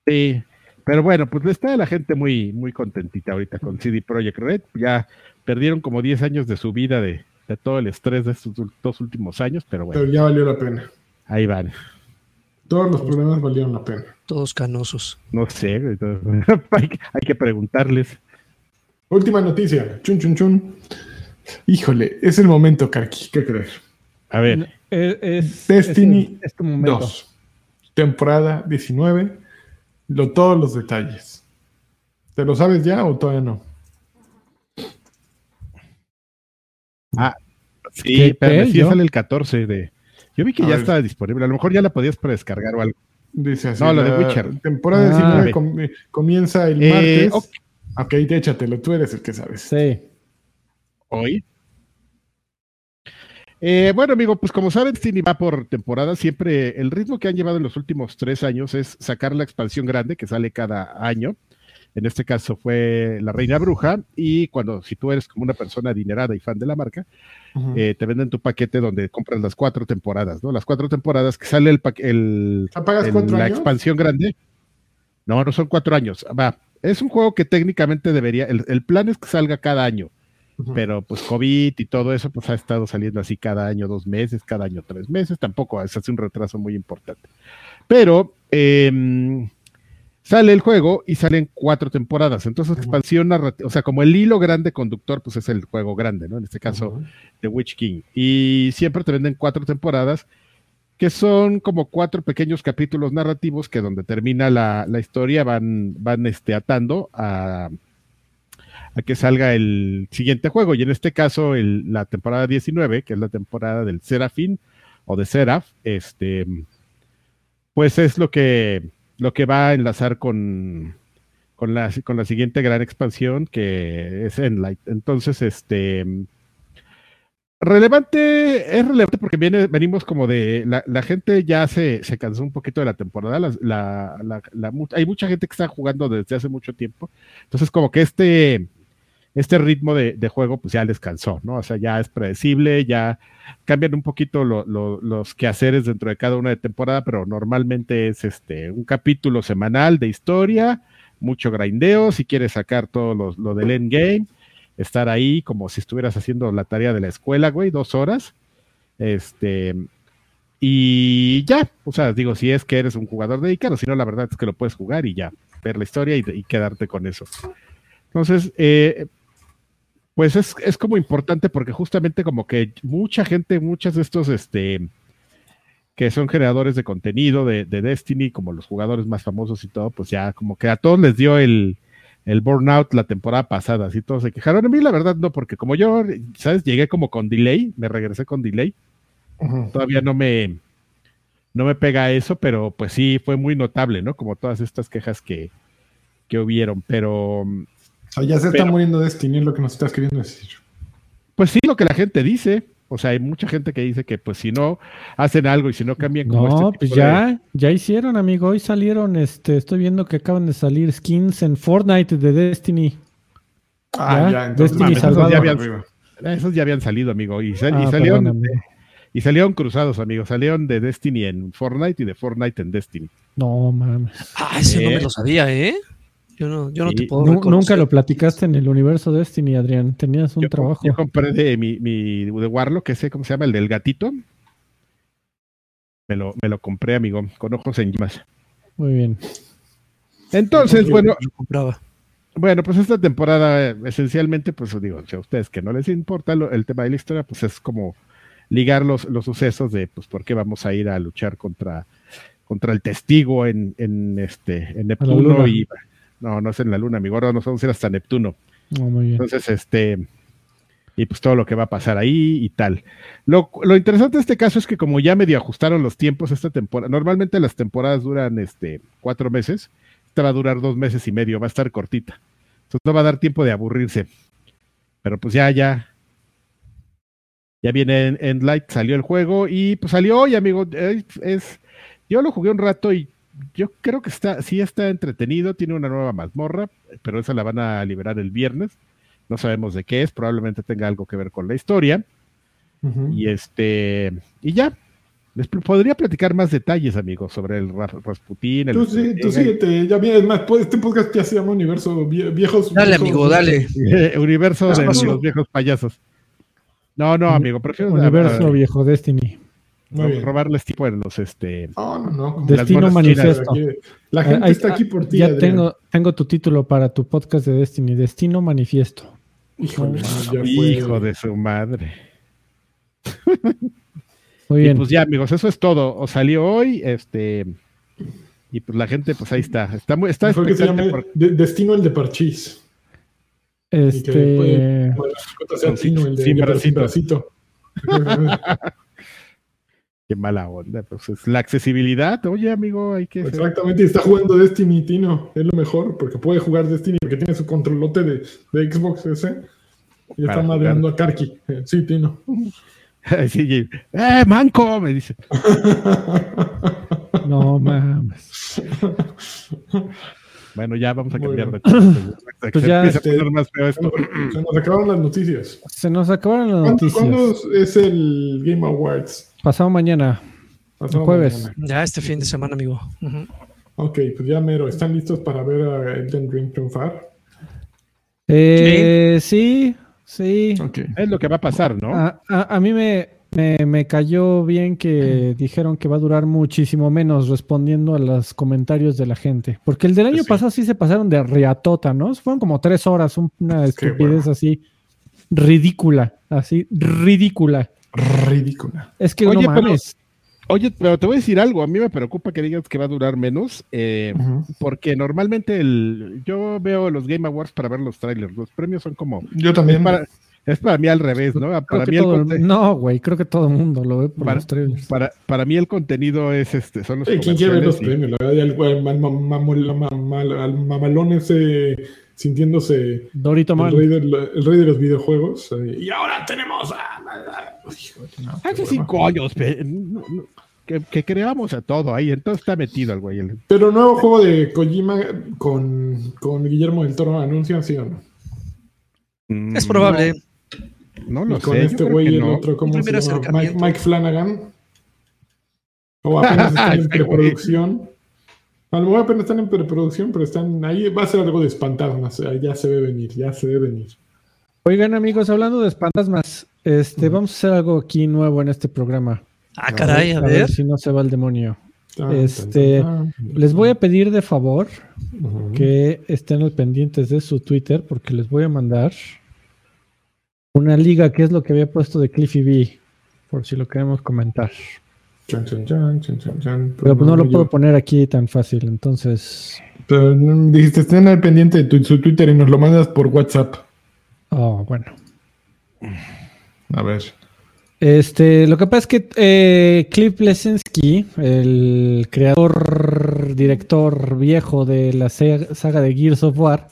Sí, pero bueno, pues está la gente muy, muy contentita ahorita con CD Projekt Red. Ya perdieron como 10 años de su vida de, de todo el estrés de estos dos últimos años, pero bueno,
Pero ya valió la pena.
ahí van.
Todos los problemas valieron la pena.
Todos canosos.
No sé, hay, que- hay que preguntarles.
Última noticia. Chun, chun, chun. Híjole, es el momento, Karki. ¿Qué creer?
A ver,
Es, es-
Destiny
es, es tu momento.
2. Temporada 19. Lo, todos los detalles. ¿Te lo sabes ya o todavía no?
sí,
¿qué-
pero sí sale el 14 de... Yo vi que
A
ya
ver.
estaba disponible, a lo mejor ya la podías predescargar o algo.
Dice así.
No, lo de
la
Witcher.
Temporada
Ah.
19 com- comienza el
Eh,
martes.
ok.
ok, échatelo. Tú eres el que sabes.
Sí.
hoy. Eh, bueno, amigo, pues como saben, Destiny va por temporada. Siempre el ritmo que han llevado en los últimos tres años es sacar la expansión grande que sale cada año. En este caso fue La Reina Bruja. Y cuando, si tú eres como una persona adinerada y fan de la marca, eh, te venden tu paquete donde compras las cuatro temporadas, ¿no? Las cuatro temporadas que sale el, el,
¿Pagas
el- la
años?
expansión grande. No, no son cuatro años. Va. Es un juego que técnicamente debería. El, el plan es que salga cada año Pero pues COVID y todo eso pues ha estado saliendo así cada año dos meses, cada año tres meses, tampoco es hace un retraso muy importante. Pero em, sale el juego y salen cuatro temporadas, entonces expansión narrativa, o sea, como el hilo grande conductor pues es el juego grande, ¿no? En este caso
Ujú.
The Witch King. Y siempre te venden cuatro temporadas que son como cuatro pequeños capítulos narrativos que donde termina la, la historia van, van este, atando a, a que salga el siguiente juego. Y en este caso, el- la temporada 19, que es la temporada del Serafín o de Seraph, este, pues es lo que, lo que va a enlazar con, con, la, con la siguiente gran expansión que es Enlight. Entonces, este relevante, es relevante porque viene, venimos como de, la, gente ya se, se cansó un poquito de la temporada, hay mucha gente que está jugando desde hace mucho tiempo, entonces como que este, este ritmo de, de juego pues ya les cansó, ¿no? O sea, ya es predecible, ya cambian un poquito lo- lo- los quehaceres dentro de cada una de temporada, pero normalmente es este un capítulo semanal de historia, mucho grindeo, si quieres sacar todo lo, lo del endgame, estar ahí como si estuvieras haciendo la tarea de la escuela, güey, dos horas. Este, y ya, o sea, digo, si es que eres un jugador dedicado, si no, la verdad es que lo puedes jugar y ya, ver la historia y, y quedarte con eso. Entonces, eh, pues es, es, como importante porque justamente como que mucha gente, muchos de estos, este, que son generadores de contenido de, de, Destiny, como los jugadores más famosos y todo, pues ya como que a todos les dio el, el burnout la temporada pasada, así todos se quejaron. A mí la verdad no, porque como yo, ¿sabes? Llegué como con delay, me regresé con delay. Uh -huh. Todavía no me, no me pega eso, pero pues sí fue muy notable, ¿no? Como todas estas quejas que, que hubieron, pero...
O sea, ya se pero, está muriendo Destiny, es lo que nos estás queriendo decir.
Pues sí, lo que la gente dice. O sea, hay mucha gente que dice que pues si no hacen algo y si no cambian
como No, este pues ya, de... ya hicieron, amigo. Hoy salieron, este, estoy viendo que acaban de salir skins en Fortnite de Destiny.
Ah, ya, ya entonces,
Destiny mames, esos, ya habían, esos ya habían salido, amigo. Y, sal, ah, y salieron, perdón, amigo. y salieron cruzados, amigo. Salieron de Destiny en Fortnite y de Fortnite en Destiny.
No, mames.
Ah, ese eh. no me lo sabía, ¿eh? Yo no, yo no te puedo
no, Nunca lo platicaste en el universo Destiny, Adrián. Tenías un
yo,
trabajo.
Yo compré de mi, mi de Warlock, que sé cómo se llama, el del gatito. Me lo, me lo compré, amigo, con ojos en llamas.
Muy bien.
Entonces,
yo,
bueno.
Yo compraba.
Bueno, pues esta temporada, esencialmente, pues digo, si a ustedes que no les importa lo, el tema de la historia, pues es como ligar los, los sucesos de, pues, por qué vamos a ir a luchar contra, contra el testigo en, en este, en Neptuno y no, no es en la luna, amigo. Ahora nos vamos a ir hasta Neptuno.
Oh, muy bien.
Entonces, este. Y pues todo lo que va a pasar ahí y tal. Lo, lo, interesante de este caso es que, como ya medio ajustaron los tiempos esta temporada, normalmente las temporadas duran este cuatro meses. Esta va a durar dos meses y medio, va a estar cortita. Entonces no va a dar tiempo de aburrirse. Pero pues ya, ya. Ya viene en, en Light, salió el juego y pues salió hoy, amigo. Es, es, yo lo jugué un rato y yo creo que está, sí está entretenido, tiene una nueva mazmorra, pero esa la van a liberar el viernes. No sabemos de qué es, probablemente tenga algo que ver con la historia. Uh -huh. Y este, y ya. Les podría platicar más detalles, amigos, sobre el Rasputín. El
tú sí, tú síguete, ya vienes más. pues, Este podcast ya se llama Universo Viejos.
Dale,
viejos,
amigo, dale.
Eh, universo de los viejos payasos. No, no, amigo, prefiero.
Universo a, a, Viejo Destiny.
Robarles tipo en los este
no, no, no.
Destino Manifiesto.
La gente Ahí, está aquí por ti
ya Adrián. tengo tengo tu título para tu podcast de Destiny Destino Manifiesto.
Híjole, no, hijo de su madre.
Muy bien.
y pues ya amigos eso es todo. O salió hoy este y pues la gente pues ahí está. Está muy está
que se llama por... de, Destino el de Parchís.
Este
puede, bueno, sea Destino el de,
sin
de bracito.
Qué mala onda, pues es la accesibilidad, oye amigo, hay que...
Exactamente, y está jugando Destiny, Tino, es lo mejor, porque puede jugar Destiny, porque tiene su controlote de, de Xbox ese, y está madreando a Karki. Eh, sí, Tino.
sí, ¡Eh, manco! Me dice.
no mames.
Bueno, ya vamos a cambiar de tema.
Pues ya,
este, más feo esto. Se nos acabaron las noticias.
Se nos acabaron las
¿Cuándo,
noticias.
¿Cuándo es el Game Awards?
Pasado mañana.
Pasado
jueves.
Mañana.
Ya este fin de semana, amigo. Uh -huh.
Ok, pues ya mero. ¿Están listos para ver a Elden Ring triunfar?
Eh, sí, sí.
Okay. Es lo que va a pasar, ¿no?
A, a, a mí me, me, me, cayó bien que dijeron que va a durar muchísimo menos respondiendo a los comentarios de la gente. Porque el del año sí. pasado sí se pasaron de riatota, ¿no? Fueron como tres horas, una estupidez bueno. así ridícula, así ridícula.
Ridícula.
Es que
oye,
no mames.
Pero, oye, pero te voy a decir algo. A mí me preocupa que digas que va a durar menos, eh, uh -huh. porque normalmente el, yo veo los Game Awards para ver los trailers. Los premios son como.
Yo también.
Es para, es para mí al revés, ¿no?
Creo
para mí
todo, no, güey, creo que todo el mundo lo ve por
para,
los trailers.
Para, para mí el contenido es este, son los
¿Quién quiere ver los premios? La verdad, el mamalón ese sintiéndose
Dorito
el, rey de, el rey de los videojuegos. Eh, y ahora tenemos a.
No, Hace cinco años, no, no, que, que, creamos a todo ahí, entonces está metido el güey.
Pero nuevo juego de Kojima con, con Guillermo del Toro anuncian, ¿sí o no?
Mm, es probable.
No lo
y con
sé.
este güey y el otro, ¿cómo se llama? Mike, Mike, Flanagan. O apenas están en preproducción. A lo mejor apenas están en preproducción, pero están ahí. Va a ser algo de fantasmas. Ya se ve venir, ya se ve venir.
Oigan, amigos, hablando de fantasmas, este, vamos a hacer algo aquí nuevo en este programa.
Ah, caray, a, ver.
Si no se va el demonio. este, les voy a pedir de favor que estén al pendientes de su Twitter porque les voy a mandar una liga que es lo que había puesto de Cliffy B, por si lo queremos comentar. Pero pues no lo puedo poner aquí tan fácil, entonces.
Pero dijiste, estén al pendiente de su Twitter y nos lo mandas por WhatsApp.
Oh, bueno.
A ver.
Este, lo que pasa es que eh, Cliff Lesinski, el creador, director viejo de la saga de Gears of War,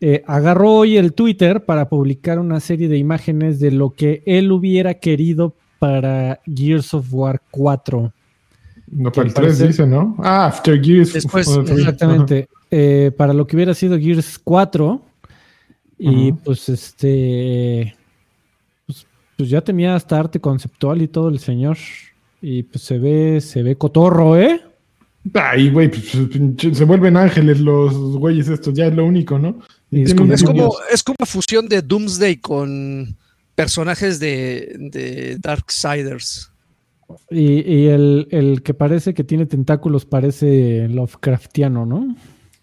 eh, agarró hoy el Twitter para publicar una serie de imágenes de lo que él hubiera querido para Gears of War 4.
No, para el 3 dice, ¿no? Ah, After Gears.
Después, exactamente. Eh, para lo que hubiera sido Gears 4. Y pues este. Pues, pues, ya tenía hasta arte conceptual y todo el señor. Y pues se ve, se ve cotorro, ¿eh?
Ay, güey, pues, se vuelven ángeles los güeyes estos, ya es lo único, ¿no?
Es como, es como, es como una fusión de Doomsday con personajes de, de Darksiders.
Y, y el, el, que parece que tiene tentáculos parece Lovecraftiano, ¿no?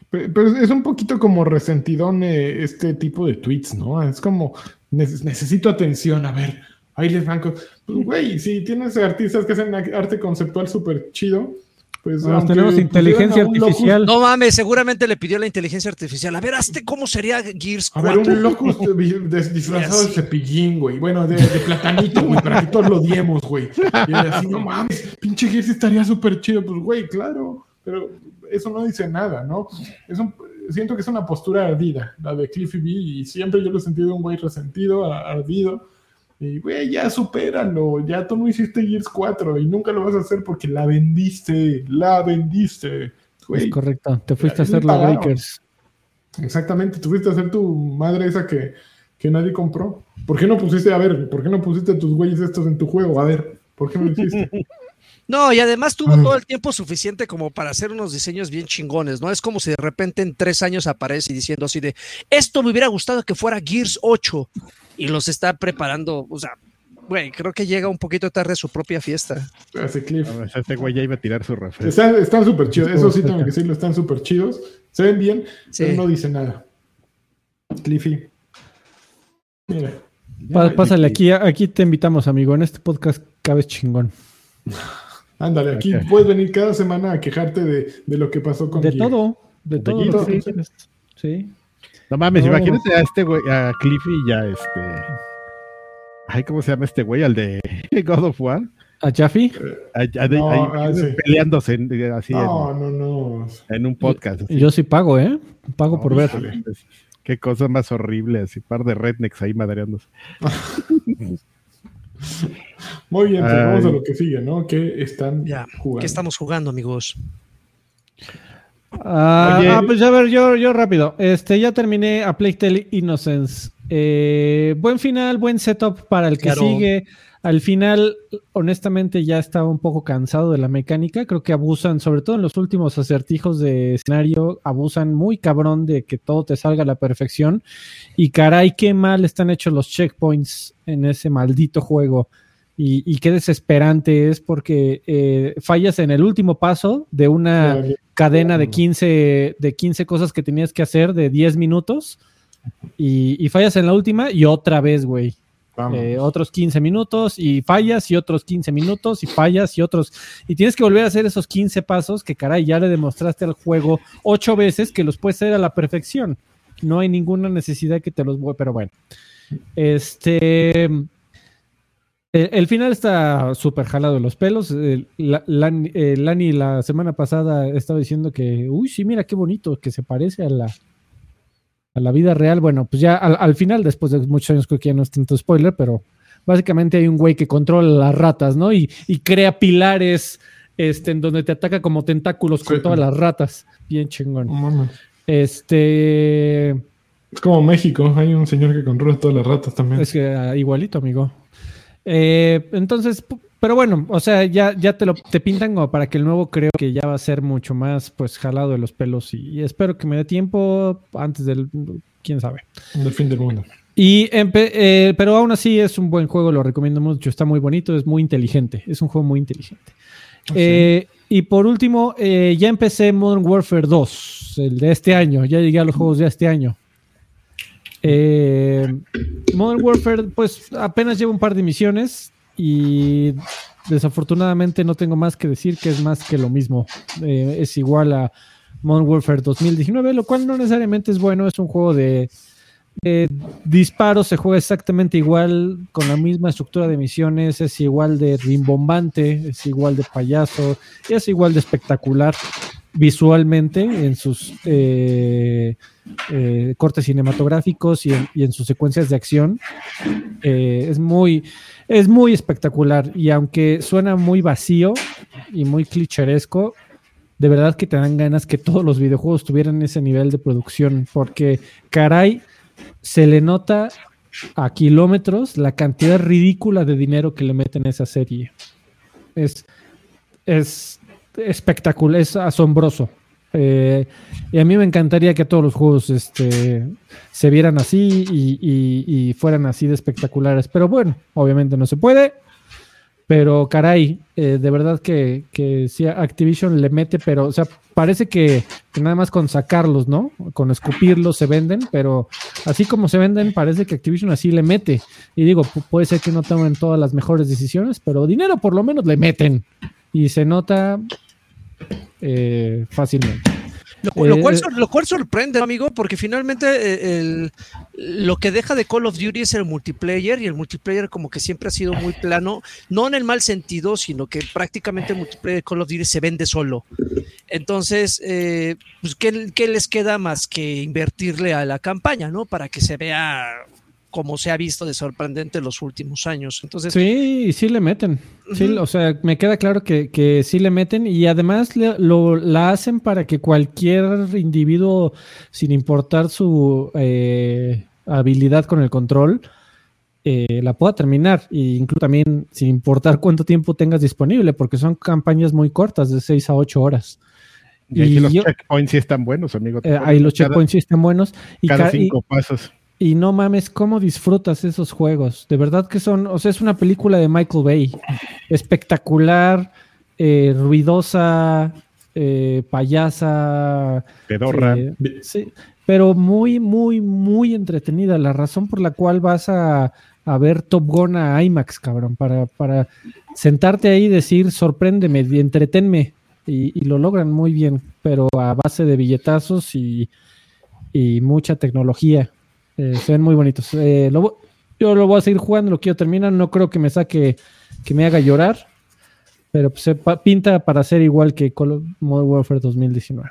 Pero es un poquito como resentidón eh, este tipo de tweets, ¿no? Es como, necesito atención, a ver, ahí les van. Pues, güey, si tienes artistas que hacen arte conceptual súper chido, pues
tenemos inteligencia artificial.
No mames, seguramente le pidió la inteligencia artificial. A ver, hazte cómo sería Gears 4.
A ver, un loco disfrazado de cepillín, güey. Bueno, de, platanito, güey, para que todos lo diemos, güey. Y así, no mames, pinche Gears estaría súper chido. Pues, güey, claro. Pero eso no dice nada, ¿no? Es un, siento que es una postura ardida, la de Cliffy B. Y siempre yo lo he sentido un güey resentido, ardido y, güey, ya supéralo, ya tú no hiciste Gears 4 y nunca lo vas a hacer porque la vendiste, la vendiste.
es correcto, te fuiste a hacer los Lakers.
Exactamente, tuviste a hacer tu madre esa que, que nadie compró. ¿Por qué no pusiste, a ver, por qué no pusiste tus güeyes estos en tu juego? A ver, ¿por qué no lo hiciste?
No, y además tuvo todo el tiempo suficiente como para hacer unos diseños bien chingones, ¿no? Es como si de repente en tres años aparece diciendo así de, esto me hubiera gustado que fuera Gears 8 y los está preparando, o sea, güey, creo que llega un poquito tarde a su propia fiesta.
Ese Cliff.
este güey ya iba a tirar su refresco.
Están súper chidos, eso sí tengo que decirlo, están súper chidos, se ven bien, pero no dice nada. Cliffy.
Mira. Pásale, aquí, aquí te invitamos, amigo. En este podcast cabes chingón.
Ándale, aquí puedes venir cada semana a quejarte de, de lo que pasó con
De todo, de, todo. Sí,
No mames, imagínate a este güey, a Cliffy y a este. Ay, ¿cómo se llama este güey? Al de God of War.
¿A Jaffe?
peleándose así.
No, no, no.
En un podcast.
Yo sí pago, ¿eh? Pago por ver.
Qué cosa más horrible, así par de rednecks ahí madreándose.
Muy bien, pues vamos a lo que sigue, ¿no? ¿Qué están jugando?
¿Qué estamos jugando, amigos?
Ah, ah, pues a ver, yo, yo rápido. Este, ya terminé a Playtale Innocence. Eh, buen final, buen setup para el que sigue. Al final, honestamente, ya estaba un poco cansado de la mecánica. Creo que abusan, sobre todo en los últimos acertijos de escenario, abusan muy cabrón de que todo te salga a la perfección. Y caray, qué mal están hechos los checkpoints en ese maldito juego. Y, qué desesperante es porque eh, fallas en el último paso de una cadena de 15, de 15 cosas que tenías que hacer de 10 minutos. Y, y fallas en la última y otra vez, güey. Eh, otros 15 minutos y fallas y otros 15 minutos y fallas y otros. Y tienes que volver a hacer esos 15 pasos que, caray, ya le demostraste al juego ocho veces que los puedes hacer a la perfección. No hay ninguna necesidad que te los... Pero bueno. Este... El, final está súper jalado de los pelos. La, Lani la semana pasada estaba diciendo que, uy, sí, mira qué bonito, que se parece a la, a la vida real, bueno, pues ya al, final, después de muchos años, creo que ya no es tanto spoiler, pero básicamente hay un güey que controla las ratas, ¿no? Y, crea pilares este, en donde te ataca como tentáculos con todas las ratas. Bien chingón. este.
Es como México, hay un señor que controla todas las ratas también.
Es que ah, igualito, amigo. Eh, entonces, pero bueno, o sea, ya, ya te lo te pintan como para que el nuevo creo que ya va a ser mucho más pues jalado de los pelos y, espero que me dé tiempo antes del quién sabe.
Del fin del mundo.
Y eh, pero aún así es un buen juego, lo recomiendo mucho, está muy bonito, es muy inteligente, es un juego muy inteligente. Ah, eh, y por último, eh, ya empecé Modern Warfare 2, el de este año, ya llegué a los juegos de este año. Modern Warfare, pues apenas llevo un par de misiones, y desafortunadamente no tengo más que decir que es más que lo mismo. Eh, es igual a Modern Warfare 2019, lo cual no necesariamente es bueno, es un juego de, disparos, se juega exactamente igual, con la misma estructura de misiones, es igual de rimbombante, es igual de payaso, y es igual de espectacular visualmente en sus eh, eh, cortes cinematográficos y en, sus secuencias de acción. es muy es muy espectacular y aunque suena muy vacío y muy clicheresco, de verdad que te dan ganas que todos los videojuegos tuvieran ese nivel de producción, porque caray, se le nota a kilómetros la cantidad ridícula de dinero que le meten a esa serie. Es, es espectacular, es asombroso. Eh, y a mí me encantaría que todos los juegos este, se vieran así y, fueran así de espectaculares. Pero bueno, obviamente no se puede. Pero caray, eh, de verdad que, que sí, Activision le mete, pero, o sea, parece que, nada más con sacarlos, ¿no? Con escupirlos se venden, pero así como se venden, parece que Activision así le mete. Y digo, puede ser que no tomen todas las mejores decisiones, pero dinero por lo menos le meten. Y se nota eh, fácilmente.
Lo, cual, eh, lo, cual, sorprende, amigo, porque finalmente eh, lo que deja de Call of Duty es el multiplayer y el multiplayer como que siempre ha sido muy plano, no en el mal sentido, sino que prácticamente el multiplayer de Call of Duty se vende solo. Entonces, pues, ¿qué, ¿qué, les queda más que invertirle a la campaña, ¿no? Para que se vea como se ha visto de sorprendente los últimos años. Entonces,
sí, sí le meten. Sí, o sea, me queda claro que, que sí le meten y además lo, la hacen para que cualquier individuo, sin importar su eh, habilidad con el control, eh, la pueda terminar. E incluso también sin importar cuánto tiempo tengas disponible, porque son campañas muy cortas, de 6 a 8 horas.
Y, los checkpoints sí están buenos, amigo.
Eh, ahí los checkpoints sí están buenos.
Y cada cinco pasos
y no mames, cómo disfrutas esos juegos. De verdad que son, o sea, es una película de Michael Bay. Espectacular, eh, ruidosa, eh, payasa.
Pedorra.
Eh, sí, pero muy, muy, muy entretenida. La razón por la cual vas a, ver Top Gun a IMAX, cabrón, para, para sentarte ahí y decir, sorpréndeme, entretenme. Y, y, lo logran muy bien, pero a base de billetazos y, y mucha tecnología. Eh, se ven muy bonitos. Eh, yo lo voy a seguir jugando, lo quiero terminar. No creo que me saque, que me haga llorar. Pero pues, se pinta para ser igual que Call of Modern Warfare 2019.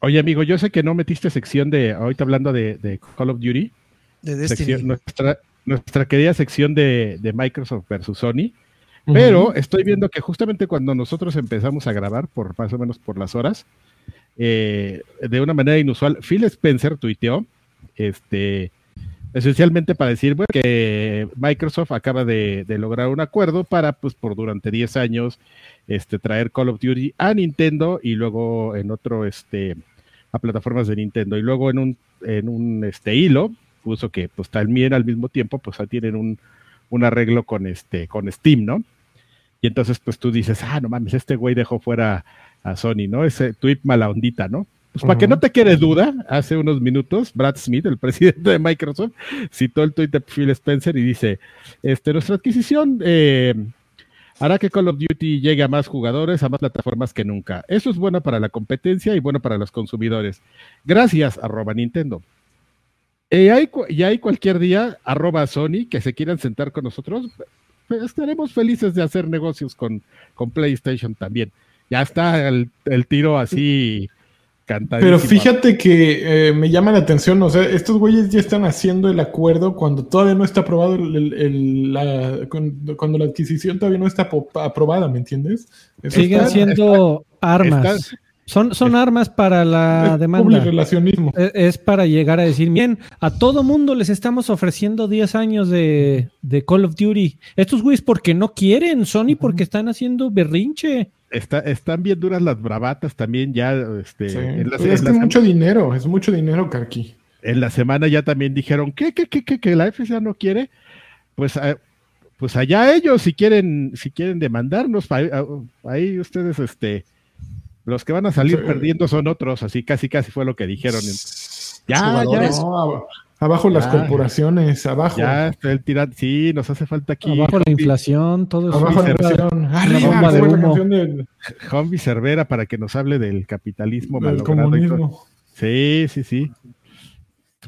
Oye, amigo, yo sé que no metiste sección de, ahorita hablando de, Call of Duty.
De
nuestra, nuestra querida sección de, Microsoft versus Sony. Pero estoy viendo que justamente cuando nosotros empezamos a grabar, por más o menos por las horas, eh, de una manera inusual, Phil Spencer tuiteó este, esencialmente para decir que Microsoft acaba de, lograr un acuerdo para, pues, por durante 10 años, este, traer Call of Duty a Nintendo y luego en otro, este, a plataformas de Nintendo. Y luego en un, en un este, hilo puso que, pues, también al mismo tiempo, pues, tienen un, un arreglo con, este, con Steam, ¿no? Y entonces, pues, tú dices, ah, no mames, este güey dejó fuera a Sony, ¿no? Ese tweet mala ondita, ¿no? Pues para que no te quede duda, hace unos minutos, Brad Smith, el presidente de Microsoft, citó el tweet de Phil Spencer y dice, este, nuestra adquisición eh, hará que Call of Duty llegue a más jugadores, a más plataformas que nunca. Eso es bueno para la competencia y bueno para los consumidores. Gracias, arroba Nintendo. Y hay, y hay cualquier día, arroba Sony, que se quieran sentar con nosotros, pues, estaremos felices de hacer negocios con, con PlayStation también. Ya está el, el tiro así
pero fíjate que eh, me llama la atención, o sea, estos güeyes ya están haciendo el acuerdo cuando todavía no está aprobado, el, la, cuando la adquisición todavía no está aprobada, ¿me entiendes?
Siguen siendo armas. Son, son armas para la
es
demanda.
relacionismo.
Es, es para llegar a decir, bien, a todo mundo les estamos ofreciendo 10 años de, de Call of Duty. Estos güeyes porque no quieren, Sony porque están haciendo berrinche.
Está, están bien duras las bravatas también ya. Este,
Sí.
en, la,
Pues
en
es
la
mucho dinero, es mucho dinero, Karki.
en la semana ya también dijeron que, que, que, que, que la FCA no quiere. Pues, ah, pues allá ellos si quieren, si quieren demandarnos, ahí, ah, ahí ustedes, este, los que van a salir
Sí.
perdiendo son otros, así casi casi fue lo que dijeron. Ya, ya.
No, ab- abajo las
Ya.
corporaciones, abajo.
ya está el tirante. Sí, nos hace falta aquí.
Abajo la inflación, todo eso.
Abajo la inflación. Arriba,
de
la
humo.
canción del,
Cervera para que nos hable del capitalismo
del comunismo.
Sí, sí, sí.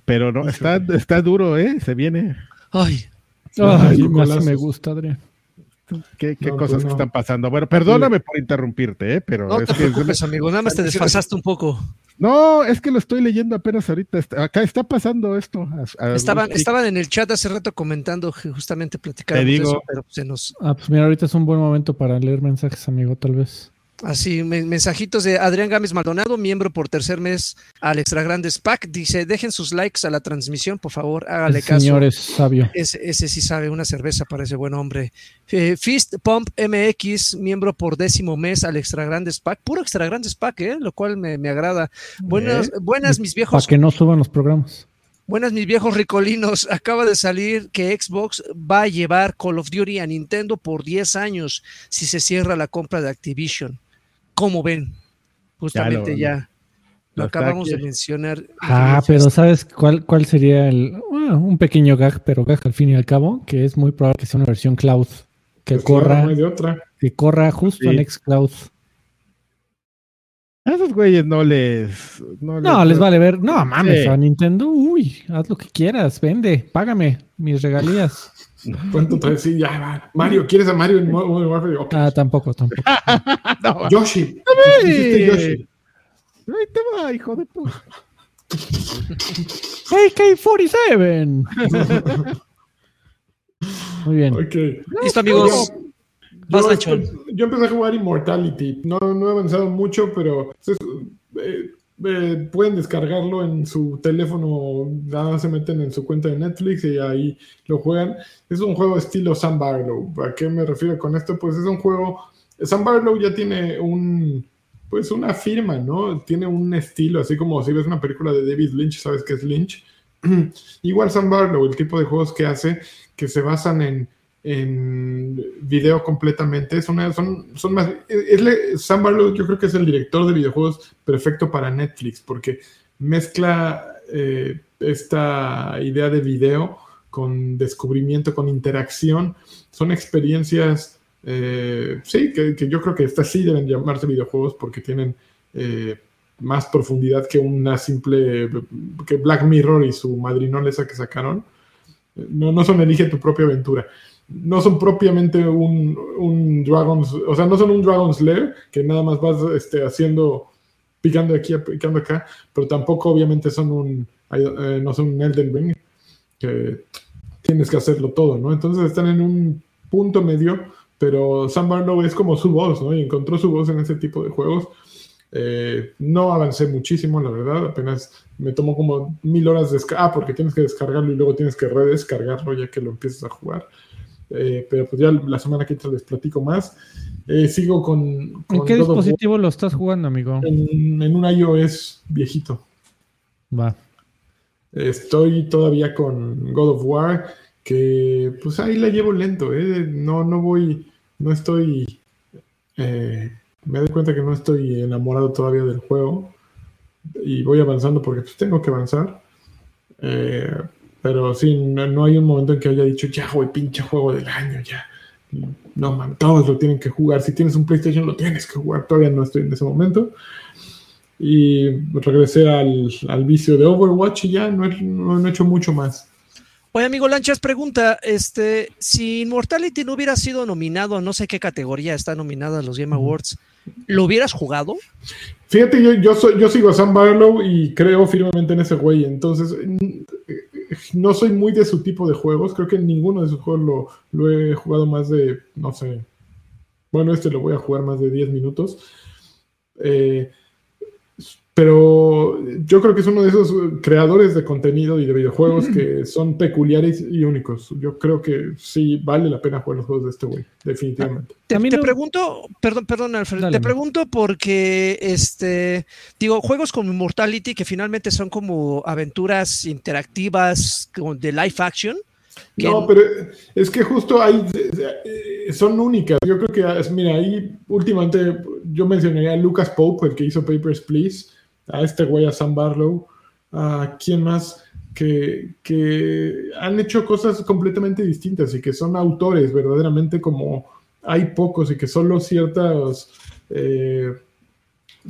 Pero no, está, está duro, ¿eh? Se viene.
Ay,
Ay,
Ay,
más
golazos.
me gusta, Adrián.
¿Qué, qué
No,
cosas
pues no.
están pasando? Bueno, perdóname por interrumpirte, ¿eh? Pero
no
es
te
que
preocupes, amigo. Nada más te desfasaste un poco.
No, es que lo estoy leyendo apenas ahorita. Está- acá está pasando esto. A- a-
Estaban, estaban en el chat hace rato comentando que justamente platicábamos
Te
de
digo.
eso, pero se nos
Ah, pues mira, ahorita es un buen momento para leer mensajes, amigo, tal vez.
Así me- mensajitos de Adrián Gámez Maldonado, miembro por tercer mes al Extra Grandes Pack. Dice, dejen sus likes a la transmisión, por favor, hágale
El
caso.
señor es sabio.
Ese, ese sí sabe, una cerveza para ese buen hombre. Eh, Fist Pump MX, miembro por décimo mes al Extra Grandes Pack. Puro Extra Grandes Pack, ¿eh? lo cual me, me agrada. Buenas, buenas mis
Para
viejos
que no suban los programas.
Buenas, mis viejos ricolinos. Acaba de salir que Xbox va a llevar Call of Duty a Nintendo por 10 años si se cierra la compra de Activision. ¿Cómo ven? Justamente
lo-
ya.
lo
acabamos de mencionar.
Ah, pero ¿sabes cuál, cuál sería el bueno, un pequeño gag, pero gag al fin y al cabo, que es muy probable que sea una versión cloud que
Pues
corra,
claro, no hay de otra.
que corra justo
Sí.
en xCloud.
A esos güeyes no les. No,
No, les vale ver. No, mames,
Sí.
a Nintendo, uy, haz lo que quieras, vende, págame mis regalías.
¿Cuánto traes? Sí, ya va. Mario, ¿quieres a Mario en Modern Warfare?
Ah, tampoco, tampoco.
No,
Yoshi.
Ahí te va, hijo de puta.
AK-47. Muy bien.
Listo, amigos. Vas,
Yo, empecé a jugar Immortality. No, no he avanzado mucho, pero es- eh, eh, pueden descargarlo en su teléfono. Nada más se meten en su cuenta de Netflix y ahí lo juegan. Es un juego estilo Sam Barlow. ¿A qué me refiero con esto? Pues es un juego. Sam Barlow ya tiene un. Pues una firma, ¿no? Tiene un estilo, así como si ves una película de David Lynch, sabes que es Lynch. Igual Sam Barlow, el tipo de juegos que hace, que se basan en, en video completamente, son, son, son más... es Sam Barlow yo creo que es el director de videojuegos perfecto para Netflix, porque mezcla eh, esta idea de video con descubrimiento, con interacción, son experiencias, eh, sí, que, yo creo que estas sí deben llamarse videojuegos porque tienen... eh, más profundidad que una simple que Black Mirror y su madrinol esa que sacaron. No, no son elige tu propia aventura. No son propiamente un, un Dragon's, o sea, no son un Dragon's Lair que nada más vas este, haciendo, picando aquí, picando acá, pero tampoco obviamente son un, eh, no son un Elden Ring, que tienes que hacerlo todo, ¿no? Entonces están en un punto medio, pero Sam Barlow es como su voz, ¿no? Y encontró su voz en ese tipo de juegos. Eh, no avancé muchísimo, la verdad. Apenas me tomó como mil horas de. Ah, porque tienes que descargarlo y luego tienes que redescargarlo ya que lo empiezas a jugar. Eh, pero pues ya la semana que entra les platico más. Eh, sigo con.
¿En qué dispositivo lo estás jugando, amigo?
En, en un iOS viejito.
Va.
Estoy todavía con God of War, que pues ahí la llevo lento, ¿eh? No, no voy, no estoy, eh, me doy cuenta que no estoy enamorado todavía del juego y voy avanzando porque pues tengo que avanzar. Eh, pero sí, no, no hay un momento en que haya dicho, ya, güey, pinche juego del año, ya. No, man, todos lo tienen que jugar. Si tienes un PlayStation, lo tienes que jugar. Todavía no estoy en ese momento. Y regresé al, al vicio de Overwatch y ya no he, no, no he hecho mucho más.
Oye, amigo Lanchas, pregunta, este, si Immortality no hubiera sido nominado a no sé qué categoría está nominada a los Game Awards, ¿lo hubieras jugado?
Fíjate, yo, yo, soy, yo sigo a Sam Barlow y creo firmemente en ese güey, entonces no soy muy de su tipo de juegos, creo que ninguno de sus juegos lo, lo he jugado más de, no sé, bueno, este lo voy a jugar más de 10 minutos. Eh, pero yo creo que es uno de esos creadores de contenido y de videojuegos que son peculiares y únicos. Yo creo que sí vale la pena jugar los juegos de este güey, definitivamente.
Te, te pregunto, perdón, perdón, Alfred, te pregunto porque, este, digo, juegos como Immortality, que finalmente son como aventuras interactivas de live action.
No, pero es que justo ahí eh, son únicas. Yo creo que, mira, ahí últimamente yo mencionaría a Lucas Pope, el que hizo Papers, Please a este güey, a Sam Barlow, a quién más, que, que, han hecho cosas completamente distintas y que son autores verdaderamente como hay pocos y que solo ciertas... Eh,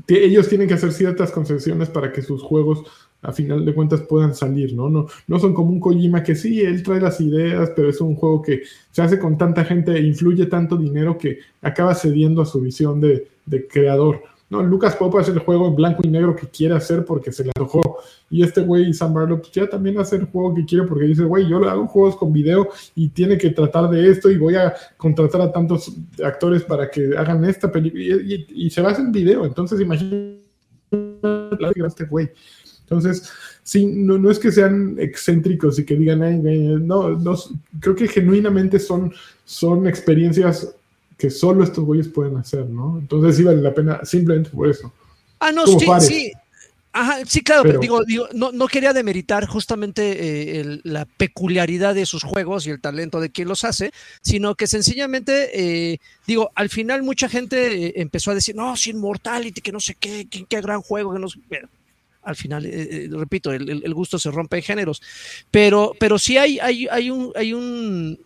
ellos tienen que hacer ciertas concesiones para que sus juegos a final de cuentas puedan salir, ¿no? No, no son como un Kojima que sí, él trae las ideas, pero es un juego que se hace con tanta gente e influye tanto dinero que acaba cediendo a su visión de, de creador. No, Lucas Pope hace el juego en blanco y negro que quiere hacer porque se le antojó. Y este güey, Sam Barlow, pues ya también hace el juego que quiere porque dice, güey, yo le hago juegos con video y tiene que tratar de esto y voy a contratar a tantos actores para que hagan esta película. Y, se basa en video. Entonces, imagínate este güey. Entonces, sí, no, no, es que sean excéntricos y que digan, no, no, creo que genuinamente son, son experiencias que solo estos güeyes pueden hacer, ¿no? Entonces sí vale la pena simplemente por eso.
Ah, no, sí, sí. Ajá, sí, claro, pero, digo, digo no, no, quería demeritar justamente eh, la peculiaridad de sus juegos y el talento de quien los hace, sino que sencillamente, eh, digo, al final mucha gente eh, empezó a decir, no, sin Mortality, que no sé qué, qué, qué gran juego, que no sé, al final, repito, el, el, gusto se rompe en géneros, pero, pero sí hay, hay, hay, un, hay un,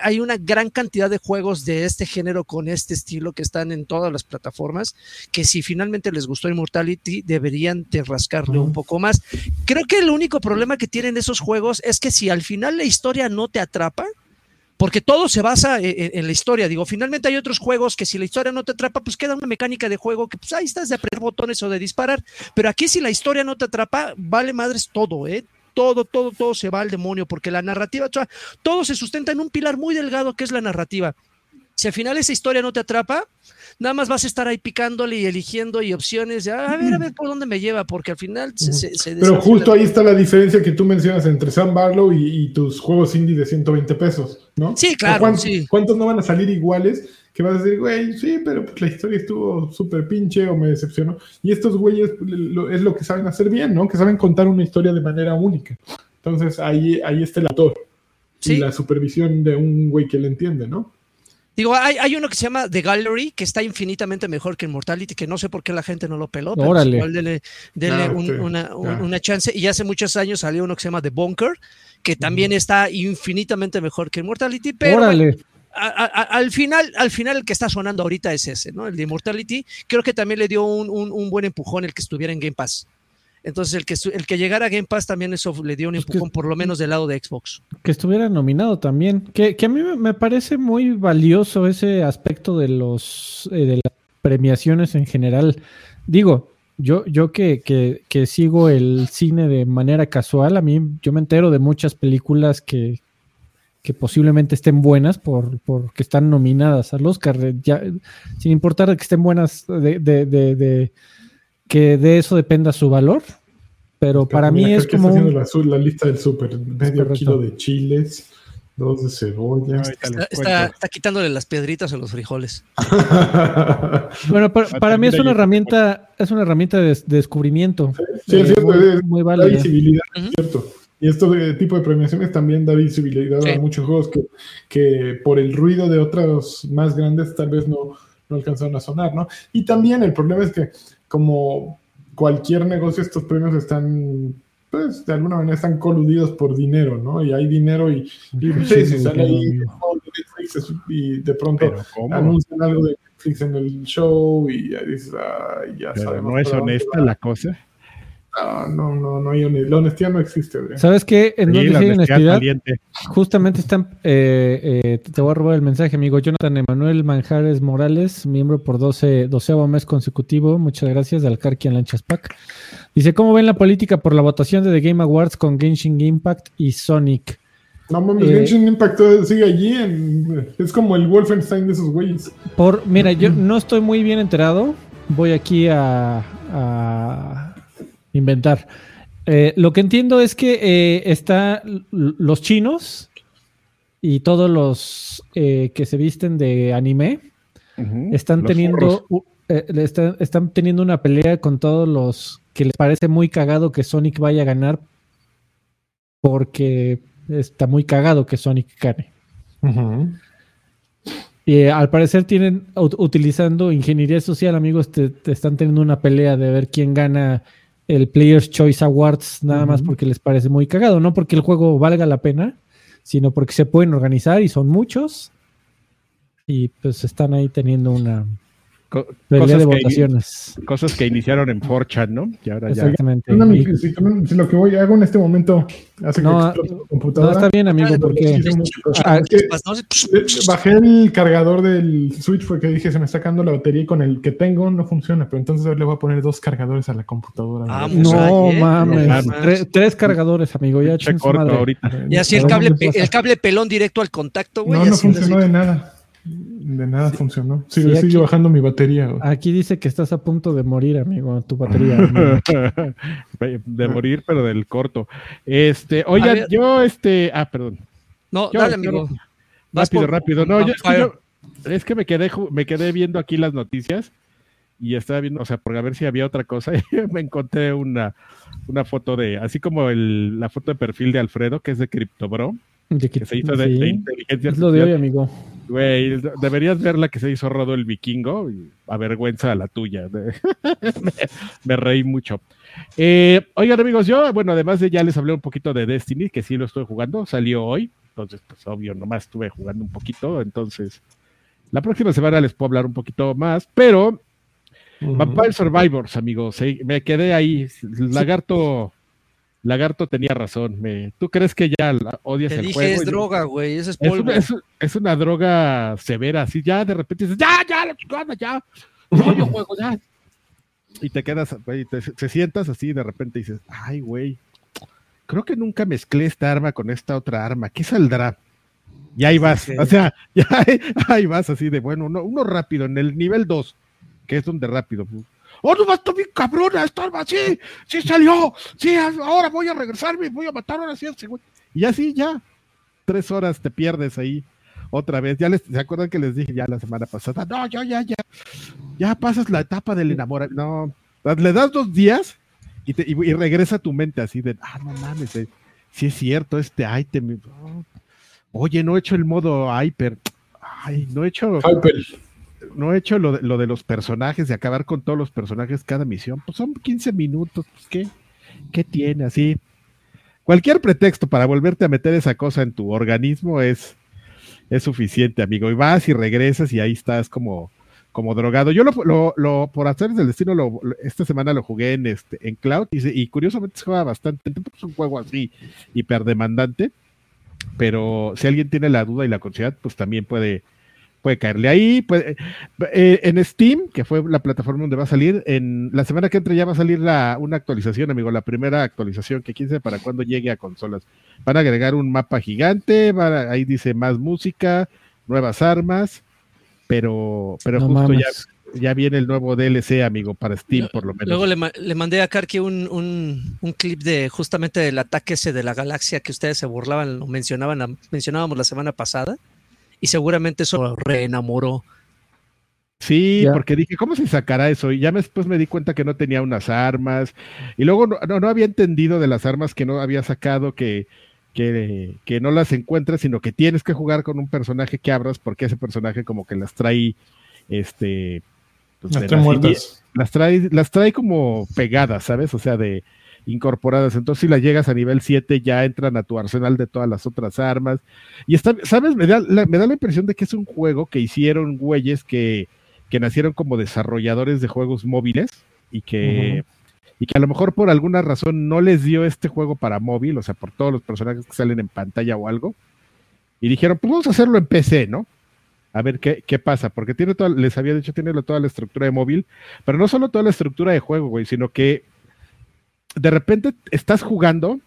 hay una gran cantidad de juegos de este género con este estilo que están en todas las plataformas, que si finalmente les gustó Immortality, deberían de rascarle un poco más. Creo que el único problema que tienen esos juegos es que si al final la historia no te atrapa, porque todo se basa e, e, en, la historia. Digo, finalmente hay otros juegos que si la historia no te atrapa, pues queda una mecánica de juego que pues ahí estás de apretar botones o de disparar. Pero aquí si la historia no te atrapa, vale madres todo, ¿eh? Todo, todo, todo se va al demonio, porque la narrativa, todo se sustenta en un pilar muy delgado que es la narrativa. Si al final esa historia no te atrapa, nada más vas a estar ahí picándole y eligiendo y opciones, de, a ver, a ver por dónde me lleva, porque al final se...
Pero justo ahí está la diferencia que tú mencionas entre Sam Barlow y, tus juegos indie de 120 pesos, ¿no?
Sí, claro.
¿Cuántos,
sí.
¿Cuántos no van a salir iguales? que vas a decir, güey, sí, pero pues la historia estuvo súper pinche o me decepcionó. Y estos güeyes es lo que saben hacer bien, ¿no? Que saben contar una historia de manera única. Entonces ahí, ahí está el autor y la supervisión de un güey que le entiende, ¿no?
Digo, hay, hay, uno que se llama The Gallery, que está infinitamente mejor que Immortality, que no sé por qué la gente no lo peló, pero igual dele, una, una, chance. Y hace muchos años salió uno que se llama The Bunker, que también está infinitamente mejor que Immortality, pero al final, al final el que está sonando ahorita es ese, ¿no? El de Immortality. Creo que también le dio un, buen empujón el que estuviera en Game Pass. Entonces, el que, el que llegara a Game Pass también eso le dio un pues empujón, por lo menos del lado de Xbox.
Que estuviera nominado también. Que, a mí me parece muy valioso ese aspecto de los eh, de las premiaciones en general. Digo, yo, yo que, que, que, sigo el cine de manera casual, a mí yo me entero de muchas películas que, que posiblemente estén buenas por porque están nominadas al Oscar, ya, sin importar que estén buenas, de, de, de, que de eso dependa su valor. Pero para mí es como.
Está la, lista del súper: medio kilo de chiles, dos de cebolla.
está, está, quitándole las piedritas a los frijoles.
bueno, para, mí es una herramienta, es una herramienta de, descubrimiento.
Sí, es cierto, muy, válida. visibilidad, cierto. Y esto de tipo de premiaciones también da visibilidad a muchos juegos que, que, por el ruido de otros más grandes tal vez no, no alcanzaron a sonar, ¿no? Y también el problema es que como cualquier negocio estos premios están pues de alguna manera están coludidos por dinero, ¿no? Y hay dinero y, y, sale ahí y de pronto anuncian algo de Netflix en el show y ya dices, ay, ya sabemos.
¿No es honesta la cosa?
No, no, no, hay honestidad. La honestidad no existe.
¿Sabes qué? En donde sí, honestidad, justamente están. Eh, eh, te voy a robar el mensaje, amigo. Jonathan Emanuel Manjares Morales, miembro por 12, 12 mes consecutivo. Muchas gracias, de Alcarquian Lanchas Pack. Dice: ¿Cómo ven la política por la votación de The Game Awards con Genshin Impact y Sonic?
No mames, eh, Genshin Impact sigue allí. es como el Wolfenstein de esos güeyes.
Por, mira, yo no estoy muy bien enterado. Voy aquí a, a inventar. Eh, lo que entiendo es que eh, está los chinos y todos los eh, que se visten de anime están teniendo están teniendo una pelea con todos los que les parece muy cagado que Sonic vaya a ganar porque está muy cagado que Sonic gane. Y al parecer tienen, utilizando ingeniería social, amigos, te, están teniendo una pelea de ver quién gana el Players Choice Awards, nada más porque les parece muy cagado, no porque el juego valga la pena, sino porque se pueden organizar y son muchos. Y pues están ahí teniendo una,
cosas de votaciones. Que, cosas que iniciaron en 4 ¿no?
Y ahora Exactamente. Ya... Si, lo que voy hago en este momento hace
no, que computadora. No, está bien, amigo, porque
ah, bajé el cargador del Switch porque dije se me está sacando la batería y con el que tengo no funciona, pero entonces le voy a poner dos cargadores a la computadora.
Ah, pues no, mames. Tres, cargadores, amigo, ya
corto ahorita. Y así el cable, el cable pelón directo al contacto, güey.
No, no funcionó de nada. De nada funcionó. Sigue, sigue bajando mi batería.
Aquí dice que estás a punto de morir, amigo, tu batería.
de morir, pero del corto. Este, oigan, yo, este, ah, perdón.
No, dale, amigo.
Rápido, rápido. No, yo, es que me quedé, me quedé viendo aquí las noticias y estaba viendo, o sea, por a ver si había otra cosa, y me encontré una, una foto de, así como el, la foto de perfil de Alfredo, que es de CryptoBro, que se hizo de, inteligencia
Es lo de hoy, amigo.
Güey, deberías ver la que se hizo Rodo el Vikingo. Y avergüenza la tuya. me, reí mucho. Eh, oigan, amigos, yo, bueno, además de ya les hablé un poquito de Destiny, que sí lo estoy jugando, salió hoy. Entonces, pues obvio, nomás estuve jugando un poquito. Entonces, la próxima semana les puedo hablar un poquito más, pero Vampire Survivors, amigos, me quedé ahí. Lagarto. Lagarto tenía razón. Me, ¿Tú crees que ya odias Te el dije,
Es droga, güey, es polvo.
Es una, droga severa, así ya de repente dices, ya, ya, la chingada, ya, yo juego, ya. Y te quedas, güey, te, sientas así de repente dices, ay, güey, creo que nunca mezclé esta arma con esta otra arma, ¿qué saldrá? Y ahí vas, o sea, ya ahí vas así de, bueno, uno, uno rápido, en el nivel 2, que es donde rápido, ¡Oh, no, está bien cabrona esta arma! ¡Sí! ¡Sí salió! ¡Sí! Ahora voy a regresarme, voy a matar ahora sí Y así ya, tres horas te pierdes ahí otra vez. Ya les, ¿se acuerdan que les dije ya la semana pasada? No, yo ya, ya, ya pasas la etapa del enamoramiento. No, le das dos días y, te, y, regresa tu mente así de, ah, no mames, eh, sí es cierto, este item. oye, no he hecho el modo hyper. Ay, no he hecho. Hyper no he hecho lo de, lo de, los personajes, de acabar con todos los personajes cada misión. Pues son 15 minutos, pues ¿qué, qué tiene? Así. Cualquier pretexto para volverte a meter esa cosa en tu organismo es, es suficiente, amigo. Y vas y regresas y ahí estás como, como drogado. Yo lo, lo, por hacer del destino, lo, esta semana lo jugué en, este, en Cloud y, y curiosamente se juega bastante. Es un juego así hiperdemandante, pero si alguien tiene la duda y la curiosidad, pues también puede puede caerle ahí. Puede, eh, en Steam, que fue la plataforma donde va a salir, en la semana que entra ya va a salir la, una actualización, amigo, la primera actualización, que quién sabe para cuando llegue a consolas. Van a agregar un mapa gigante, ahí dice más música, nuevas armas, pero, pero justo ya, ya, viene el nuevo DLC, amigo, para Steam, por lo menos.
Luego le, mandé a Karki un, un, un, clip de justamente del ataque ese de la galaxia que ustedes se burlaban, lo mencionaban, mencionábamos la semana pasada y seguramente eso reenamoró.
Sí, porque dije, ¿cómo se sacará eso? Y ya después me di cuenta que no tenía unas armas. Y luego no, no, había entendido de las armas que no había sacado, que, que, que, no las encuentras, sino que tienes que jugar con un personaje que abras, porque ese personaje como que las trae, este...
Pues, las, trae
las trae, las trae como pegadas, ¿sabes? O sea, de, incorporadas. Entonces, si las llegas a nivel 7, ya entran a tu arsenal de todas las otras armas. Y está, ¿sabes? Me da, la, me da la impresión de que es un juego que hicieron güeyes que, que nacieron como desarrolladores de juegos móviles y que, y que a lo mejor por alguna razón no les dio este juego para móvil, o sea, por todos los personajes que salen en pantalla o algo. Y dijeron, pues vamos a hacerlo en PC, ¿no? A ver qué, qué pasa, porque tiene toda, les había dicho, tiene toda la estructura de móvil, pero no solo toda la estructura de juego, güey, sino que de repente estás jugando,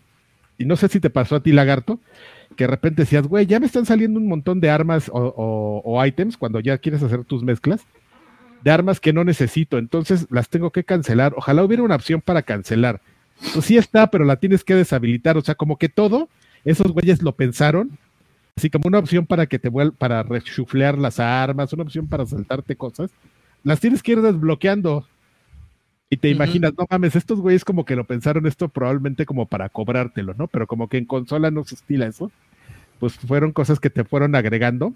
y no sé si te pasó a ti, lagarto, que de repente decías, güey, ya me están saliendo un montón de armas o, o, ítems cuando ya quieres hacer tus mezclas. de armas que no necesito, entonces las tengo que cancelar. Ojalá hubiera una opción para cancelar. Pues sí está, pero la tienes que deshabilitar. O sea, como que todo, esos güeyes lo pensaron. Así como una opción para que te vuelva, para rechuflear las armas, una opción para saltarte cosas. Las tienes que ir desbloqueando. Y te imaginas, no mames, estos güeyes como que lo pensaron esto probablemente como para cobrártelo, ¿no? Pero como que en consola no se estila eso. Pues fueron cosas que te fueron agregando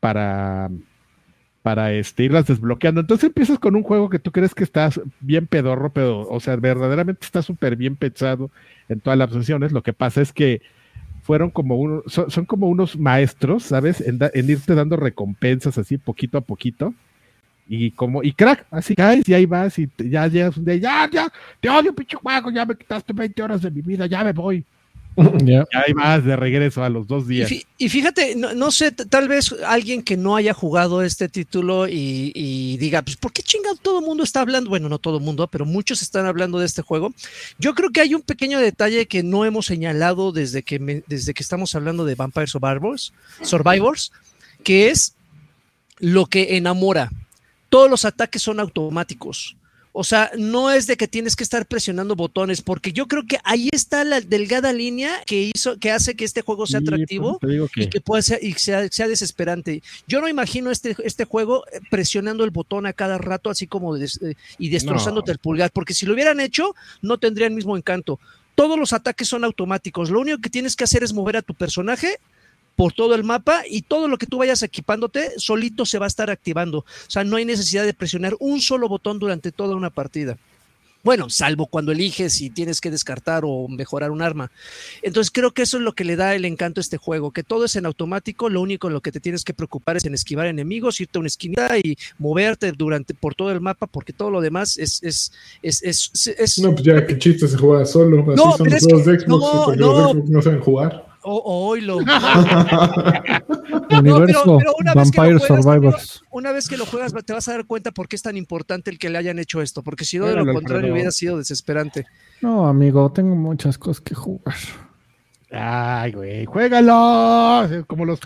para, para este, irlas desbloqueando. Entonces empiezas con un juego que tú crees que estás bien pedorro, pero, o sea, verdaderamente está súper bien pensado en todas las opciones. Lo que pasa es que fueron como unos, son, como unos maestros, ¿sabes? En, en, irte dando recompensas así poquito a poquito. Y como, y crack, así caes y ahí vas y ya llegas un día, ya, ya, te odio, pinche juego, ya me quitaste 20 horas de mi vida, ya me voy. Ya hay más de regreso a los dos días.
Y, fíjate, no, sé, tal vez alguien que no haya jugado este título y, diga, pues, ¿por qué chingado todo el mundo está hablando? Bueno, no todo el mundo, pero muchos están hablando de este juego. Yo creo que hay un pequeño detalle que no hemos señalado desde que, desde que estamos hablando de Vampire Survivors, Survivors, que es lo que enamora. Todos los ataques son automáticos. O sea, no es de que tienes que estar presionando botones, porque yo creo que ahí está la delgada línea que hizo, que hace que este juego sea atractivo y que pueda ser, y sea, desesperante. Yo no imagino este, este juego eh, presionando el botón a cada rato, así como eh, y destrozándote el pulgar, porque si lo hubieran hecho, no tendría el mismo encanto. Todos los ataques son automáticos. Lo único que tienes que hacer es mover a tu personaje por todo el mapa y todo lo que tú vayas equipándote solito se va a estar activando. O sea, no hay necesidad de presionar un solo botón durante toda una partida. Bueno, salvo cuando eliges si tienes que descartar o mejorar un arma. Entonces creo que eso es lo que le da el encanto a este juego, que todo es en automático, lo único en lo que te tienes que preocupar es en esquivar enemigos, irte a una esquina y moverte durante por todo el mapa, porque todo lo demás es... es, es,
no, pues ya qué chiste se juega solo, así no, son los juegos de Xbox, no, porque no, los Xbox no saben jugar.
O, oilo.
Universo Vampire Survivors.
Una vez que lo juegas, te vas a dar cuenta por qué es tan importante el que le hayan hecho esto, porque si no, de lo contrario, hubiera sido desesperante.
No, amigo, tengo muchas cosas que jugar.
Ay, güey, juégalo. Como los,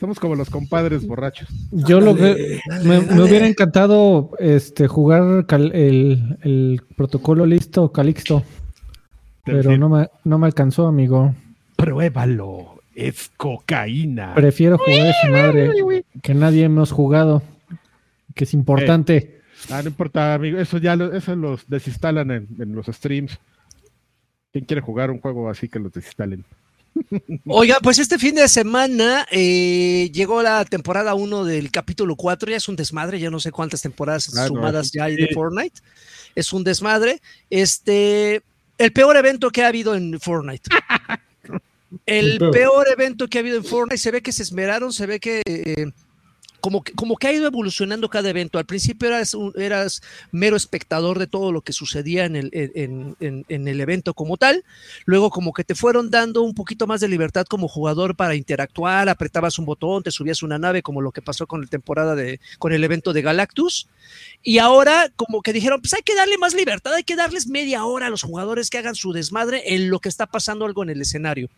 somos como los compadres borrachos.
Yo lo que me, hubiera encantado este jugar el, el, protocolo listo, Calixto. Pero no me, no me alcanzó, amigo
pruébalo. Es cocaína.
Prefiero jugar esa madre que nadie hemos jugado, que es importante.
Eh, ah, no importa, amigo. Eso ya lo, eso los desinstalan en, los streams. ¿Quién quiere jugar un juego así que los desinstalen?
Oiga, pues este fin de semana eh, llegó la temporada 1 del capítulo 4, ya es un desmadre, ya no sé cuántas temporadas ah, sumadas ya hay de Fortnite. Es un desmadre. Este, el peor evento que ha habido en Fortnite. El peor evento que ha habido en Fortnite, se ve que se esmeraron, se ve que eh, como, que como que ha ido evolucionando cada evento. Al principio eras, eras mero espectador de todo lo que sucedía en el, en, el evento como tal. Luego como que te fueron dando un poquito más de libertad como jugador para interactuar, apretabas un botón, te subías una nave, como lo que pasó con la temporada de, con el evento de Galactus. Y ahora como que dijeron, pues hay que darle más libertad, hay que darles media hora a los jugadores que hagan su desmadre en lo que está pasando algo en el escenario.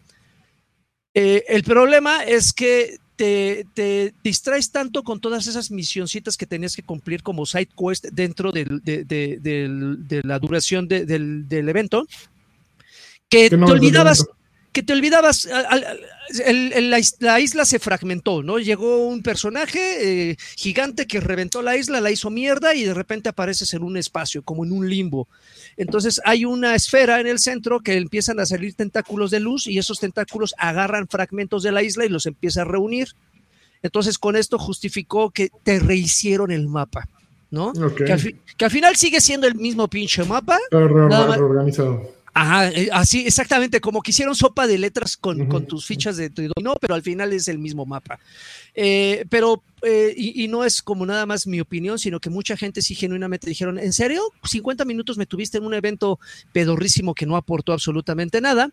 Eh, el problema es que te, distraes tanto con todas esas misioncitas que tenías que cumplir como side quest dentro de, la duración del, evento, que te olvidabas, que te olvidabas, la, isla se fragmentó, ¿no? Llegó un personaje eh, gigante que reventó la isla, la hizo mierda y de repente apareces en un espacio, como en un limbo. Entonces hay una esfera en el centro que empiezan a salir tentáculos de luz y esos tentáculos agarran fragmentos de la isla y los empieza a reunir. Entonces con esto justificó que te rehicieron el mapa, ¿no? Que, al final sigue siendo el mismo pinche mapa.
reorganizado.
Ajá, eh, así exactamente, como que hicieron sopa de letras con, tus fichas de no, pero al final es el mismo mapa. Eh, pero, eh, y, no es como nada más mi opinión, sino que mucha gente sí genuinamente dijeron, ¿en serio? 50 minutos me tuviste en un evento pedorrísimo que no aportó absolutamente nada.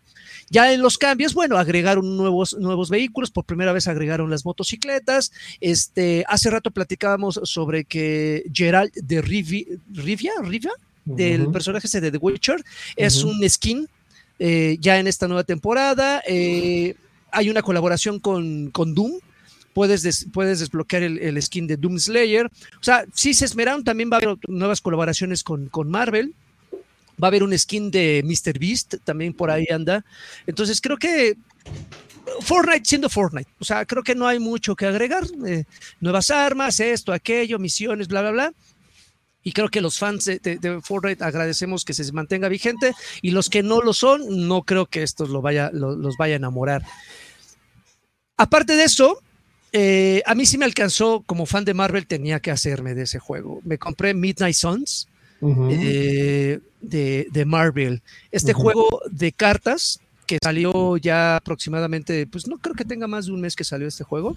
Ya en los cambios, bueno, agregaron nuevos, nuevos vehículos, por primera vez agregaron las motocicletas. Este, hace rato platicábamos sobre que Gerald de Rivia, Rivia, Rivia del personaje ese de The Witcher, es un skin eh, ya en esta nueva temporada. Eh, hay una colaboración con, con Doom puedes, puedes desbloquear el, skin de Doom Slayer. O sea, sí se esmeraron, también va a haber nuevas colaboraciones con, con Marvel. Va a haber un skin de Mr. Beast, también por ahí anda. Entonces creo que Fortnite siendo Fortnite. O sea, creo que no hay mucho que agregar. Eh, nuevas armas, esto, aquello, misiones, bla, bla, bla. Y creo que los fans de, Fortnite agradecemos que se mantenga vigente. Y los que no lo son, no creo que esto lo vaya, los vaya a enamorar. Aparte de eso, eh, a mí sí me alcanzó, como fan de Marvel, tenía que hacerme de ese juego. Me compré Midnight Suns eh, de, Marvel. Este juego de cartas que salió ya aproximadamente, pues no creo que tenga más de un mes que salió este juego,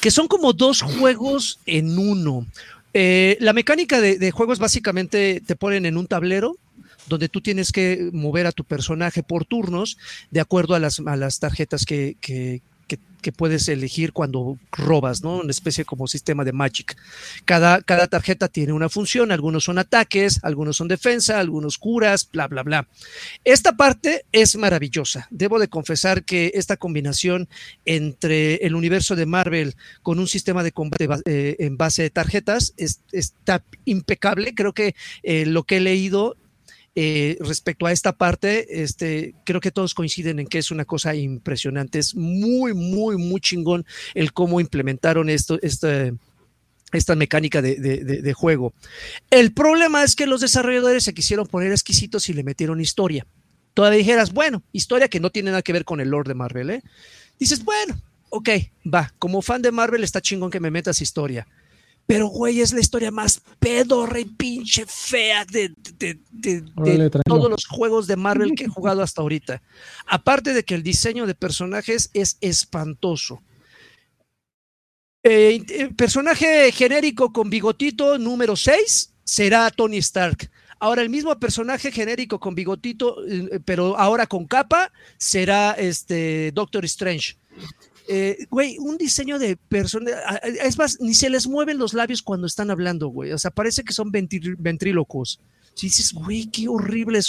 que son como dos juegos en uno. Eh, la mecánica de, juegos básicamente te ponen en un tablero donde tú tienes que mover a tu personaje por turnos de acuerdo a las, tarjetas que, puedes elegir cuando robas, ¿no? Una especie como sistema de Magic. Cada, cada tarjeta tiene una función, algunos son ataques, algunos son defensa, algunos curas, bla, bla, bla. Esta parte es maravillosa. Debo de confesar que esta combinación entre el universo de Marvel con un sistema de combate eh, en base de tarjetas está impecable. Creo que eh, lo que he leído eh, respecto a esta parte, este, creo que todos coinciden en que es una cosa impresionante. Es muy, muy, muy chingón el cómo implementaron esto, esta, esta mecánica de, juego. El problema es que los desarrolladores se quisieron poner exquisitos y le metieron historia. Todavía dijeras, bueno, historia que no tiene nada que ver con el Lord de Marvel, ¿eh? Dices, bueno, ok, va, como fan de Marvel está chingón que me metas historia. Pero, güey, es la historia más pedorra y pinche fea de, todos los juegos de Marvel que he jugado hasta ahorita. Aparte de que el diseño de personajes es espantoso. Eh, eh, personaje genérico con bigotito número 6 será Tony Stark. Ahora el mismo personaje genérico con bigotito, eh, pero ahora con capa, será este Doctor Strange. Eh, güey, un diseño de persona, es más, ni se les mueven los labios cuando están hablando, güey, o sea, parece que son ventrílocos. Si dices, güey, qué horrible,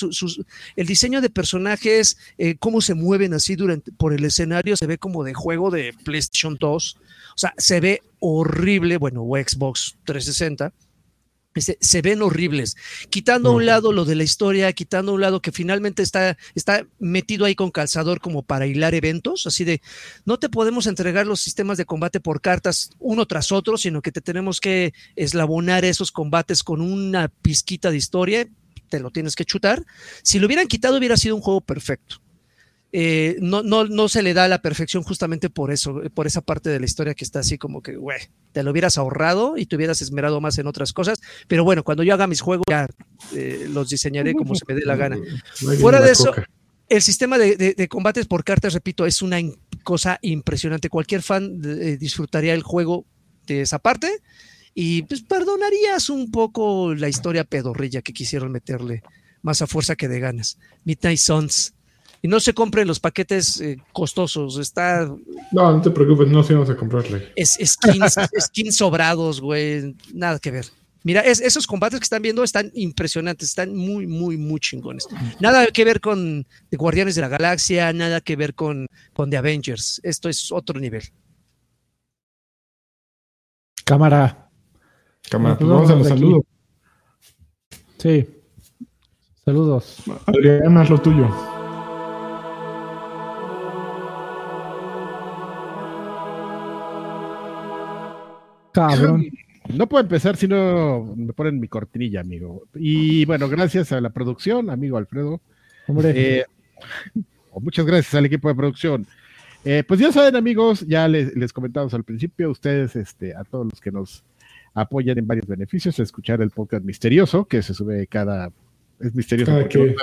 el diseño de personajes, eh, cómo se mueven así durante, por el escenario, se ve como de juego de PlayStation 2, o sea, se ve horrible, bueno, o Xbox 360 se, ven horribles, quitando a un lado lo de la historia, quitando a un lado que finalmente está, está metido ahí con calzador como para hilar eventos, así de, no te podemos entregar los sistemas de combate por cartas uno tras otro, sino que te tenemos que eslabonar esos combates con una pizquita de historia, te lo tienes que chutar. Si lo hubieran quitado hubiera sido un juego perfecto. Eh, no, no, no se le da la perfección justamente por eso, por esa parte de la historia que está así como que, güey, te lo hubieras ahorrado y te hubieras esmerado más en otras cosas. Pero bueno, cuando yo haga mis juegos, ya eh, los diseñaré como se me dé la gana. Fuera de eso, el sistema de, combates por cartas, repito, es una cosa impresionante. Cualquier fan eh, disfrutaría el juego de esa parte y pues perdonarías un poco la historia pedorrilla que quisieron meterle más a fuerza que de ganas. Midnight Suns y no se compren los paquetes eh, costosos. Está.
No, no te preocupes, no se vamos a comprarle.
Es skins, skins sobrados, güey. Nada que ver. Mira, esos combates que están viendo están impresionantes, están muy, muy, muy chingones. Nada que ver con The Guardianes de la Galaxia, nada que ver con, con The Avengers. Esto es otro nivel.
Cámara.
Cámara, pues vamos a los saludos.
Sí. Saludos.
Adrián, haz lo tuyo.
No puedo empezar si no me ponen mi cortinilla, amigo. Y bueno, gracias a la producción, amigo Alfredo. Eh, oh, muchas gracias al equipo de producción. Eh, pues ya saben, amigos, ya les, comentamos al principio, ustedes, este, a todos los que nos apoyan en varios beneficios, escuchar el podcast misterioso que se sube cada es misterioso porque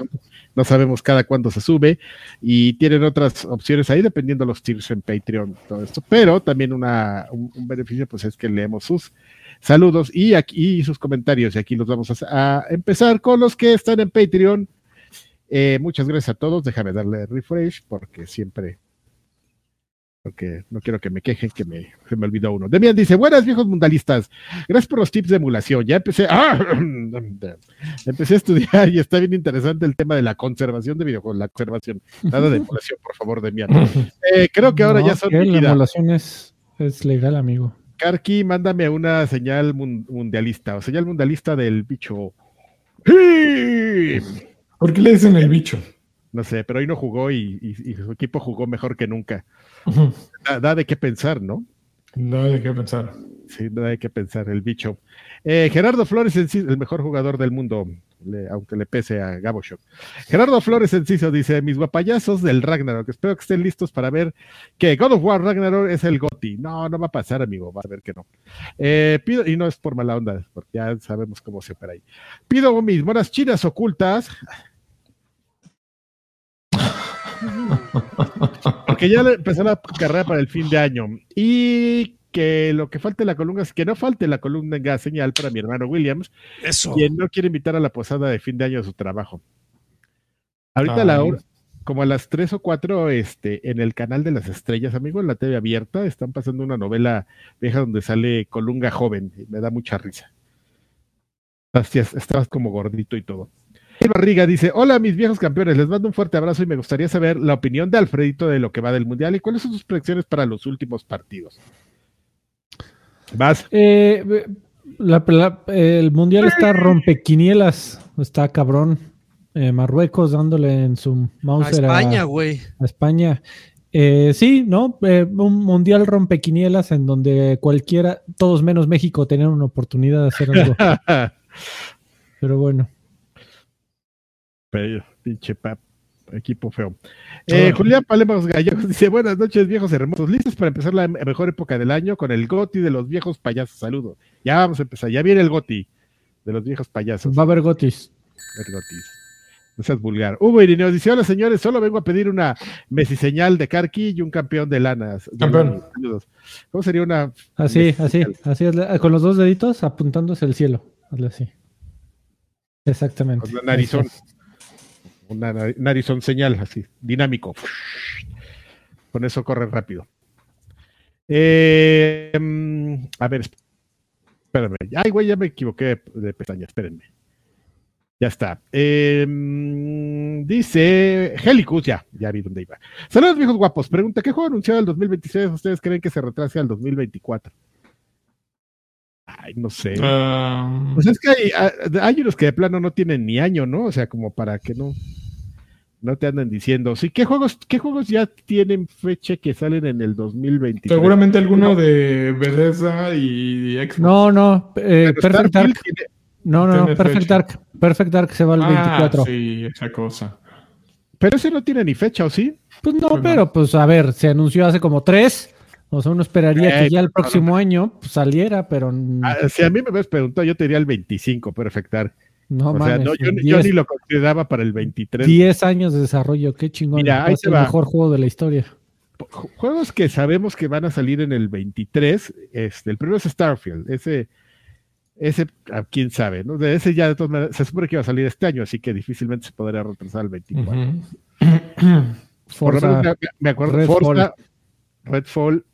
no, sabemos cada cuándo se sube y tienen otras opciones ahí dependiendo de los tiers en Patreon, todo esto. Pero también una, un, beneficio pues es que leemos sus saludos y aquí sus comentarios y aquí los vamos a, empezar con los que están en Patreon. Eh, muchas gracias a todos. Déjame darle refresh porque siempre porque no quiero que me quejen que me, se me olvidó uno. Demian dice, buenas viejos mundalistas, gracias por los tips de emulación. Ya empecé, ¡ah! empecé a estudiar y está bien interesante el tema de la conservación de videojuegos, la conservación. Nada de emulación, por favor, Demian. Eh, creo que ahora ya son
La emulación es Es legal, amigo.
Karki, mándame una señal mundialista o señal mundialista del bicho. ¡Sí!
¿Por qué le dicen el bicho?
No sé, pero hoy no jugó y, su equipo jugó mejor que nunca. da, de qué pensar, ¿no?
Hay de qué pensar.
Sí, no hay que pensar, el bicho. Eh, Gerardo Flores, el mejor jugador del mundo, aunque le pese a Gabo Shock. Gerardo Flores Enciso dice: Mis guapayazos del Ragnarok, espero que estén listos para ver que God of War Ragnarok es el GOTI. No, no va a pasar, amigo, va a ver que no. Eh, pido, y no es por mala onda, porque ya sabemos cómo se opera ahí. Pido mis buenas chinas ocultas. Porque ya empezó la carrera para el fin de año. Y que lo que falte la columna es que no falte la columna en señal para mi hermano Williams,
Eso.
quien no quiere invitar a la posada de fin de año a su trabajo. Ahorita a la hora, como a las 3 o 4, este, en el canal de las estrellas, amigo, en la TV abierta, están pasando una novela vieja donde sale Colunga joven, y me da mucha risa. Estabas como gordito y todo. Barriga dice: Hola, mis viejos campeones, les mando un fuerte abrazo y me gustaría saber la opinión de Alfredito de lo que va del mundial y cuáles son sus predicciones para los últimos partidos.
Vas. Eh, el mundial está rompequinielas, está cabrón. Eh, Marruecos dándole en su mouse
a España, güey.
A, España. Eh, sí, ¿no? un mundial rompequinielas en donde cualquiera, todos menos México, tenían una oportunidad de hacer algo. Pero bueno
pinche pap, equipo feo. Eh, Julián Palemos Gallegos dice: Buenas noches, viejos hermosos. ¿Listos para empezar la mejor época del año con el Goti de los viejos payasos? Saludos. Ya vamos a empezar. Ya viene el Goti de los viejos payasos.
Va a haber Gotis.
No seas vulgar. Hugo Irineo dice: Hola, señores. Solo vengo a pedir una Messi señal de Karki y un campeón de lanas.
Campeón.
¿Cómo sería una.
Así, así, así. Con los dos deditos apuntándose al cielo. Hazle así. Exactamente.
Con la narizón una narizón señal, así, dinámico. Con eso corre rápido. Eh, a ver, espérame. Ay, güey, ya me equivoqué de pestaña, espérenme. Ya está. Em, dice Helicus, ya, ya vi dónde iba. Saludos, viejos guapos. Pregunta: ¿qué juego anunciado el 2026 ustedes creen que se retrase al 2024? Ay, no sé. Ah. Pues es que hay, ah, hay, unos que de plano no tienen ni año, ¿no? O sea, como para que no no te andan diciendo. Sí, ¿qué juegos, qué juegos ya tienen fecha que salen en el 2023?
Seguramente alguno de Bethesda y Xbox.
No, no, eh, Perfect Dark. no, no, Perfect Dark. Perfect Dark se va al 24.
Ah, sí, esa cosa.
Pero ese no tiene ni fecha, ¿o sí?
Pues no, pues pero pues a ver, se anunció hace como tres. O sea, uno esperaría que ya el próximo año pues, saliera, pero.
Ah, si a mí me hubieras preguntado, yo te diría el 25, Perfect Dark. No, o sea, no yo, ni lo consideraba para el 23.
10 años de desarrollo, qué chingón. Mira, es el mejor juego de la historia.
Juegos que sabemos que van a salir en el 23. Este, el primero es Starfield. Ese, ese, quién sabe, ¿no? De ese ya de todas maneras, se supone que va a salir este año, así que difícilmente se podría retrasar al 24. Forza, me, acuerdo, Redfall. Forza, Redfall.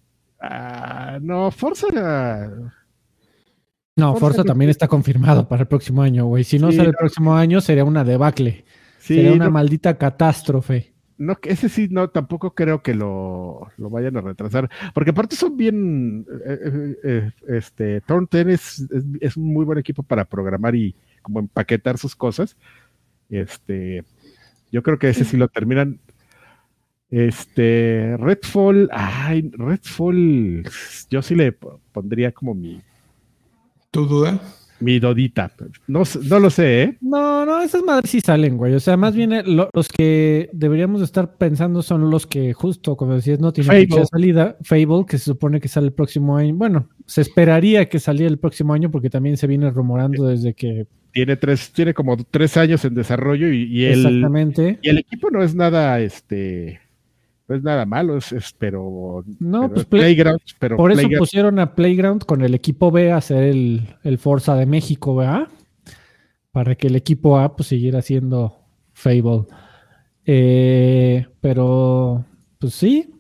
Ah, no, Forza.
No, Forza, también está confirmado para el próximo año, güey. Si no sale el próximo año, sería una debacle. sería una maldita catástrofe.
No, ese sí, no, tampoco creo que lo, vayan a retrasar. Porque aparte son bien. Eh, eh, eh, este, Turn 10 es, es, un muy buen equipo para programar y como empaquetar sus cosas. Este, yo creo que ese sí lo terminan. Este, Redfall, ay, Redfall, yo sí le pondría como mi
¿Tu duda?
Mi dodita. No, no lo sé, ¿eh?
No, no, esas madres sí salen, güey. O sea, más bien eh, los que deberíamos estar pensando son los que justo, como decías, no tienen de salida. Fable, que se supone que sale el próximo año. Bueno, se esperaría que saliera el próximo año porque también se viene rumorando desde que...
Tiene tres, tiene como tres años en desarrollo y, y el,
Exactamente.
y el equipo no es nada, este no es nada malo, es, pero,
no, pues Playground, pero por eso pusieron a Playground con el equipo B a hacer el, el Forza de México, ¿verdad? Para que el equipo A pues siguiera siendo Fable. Eh, pero, pues sí.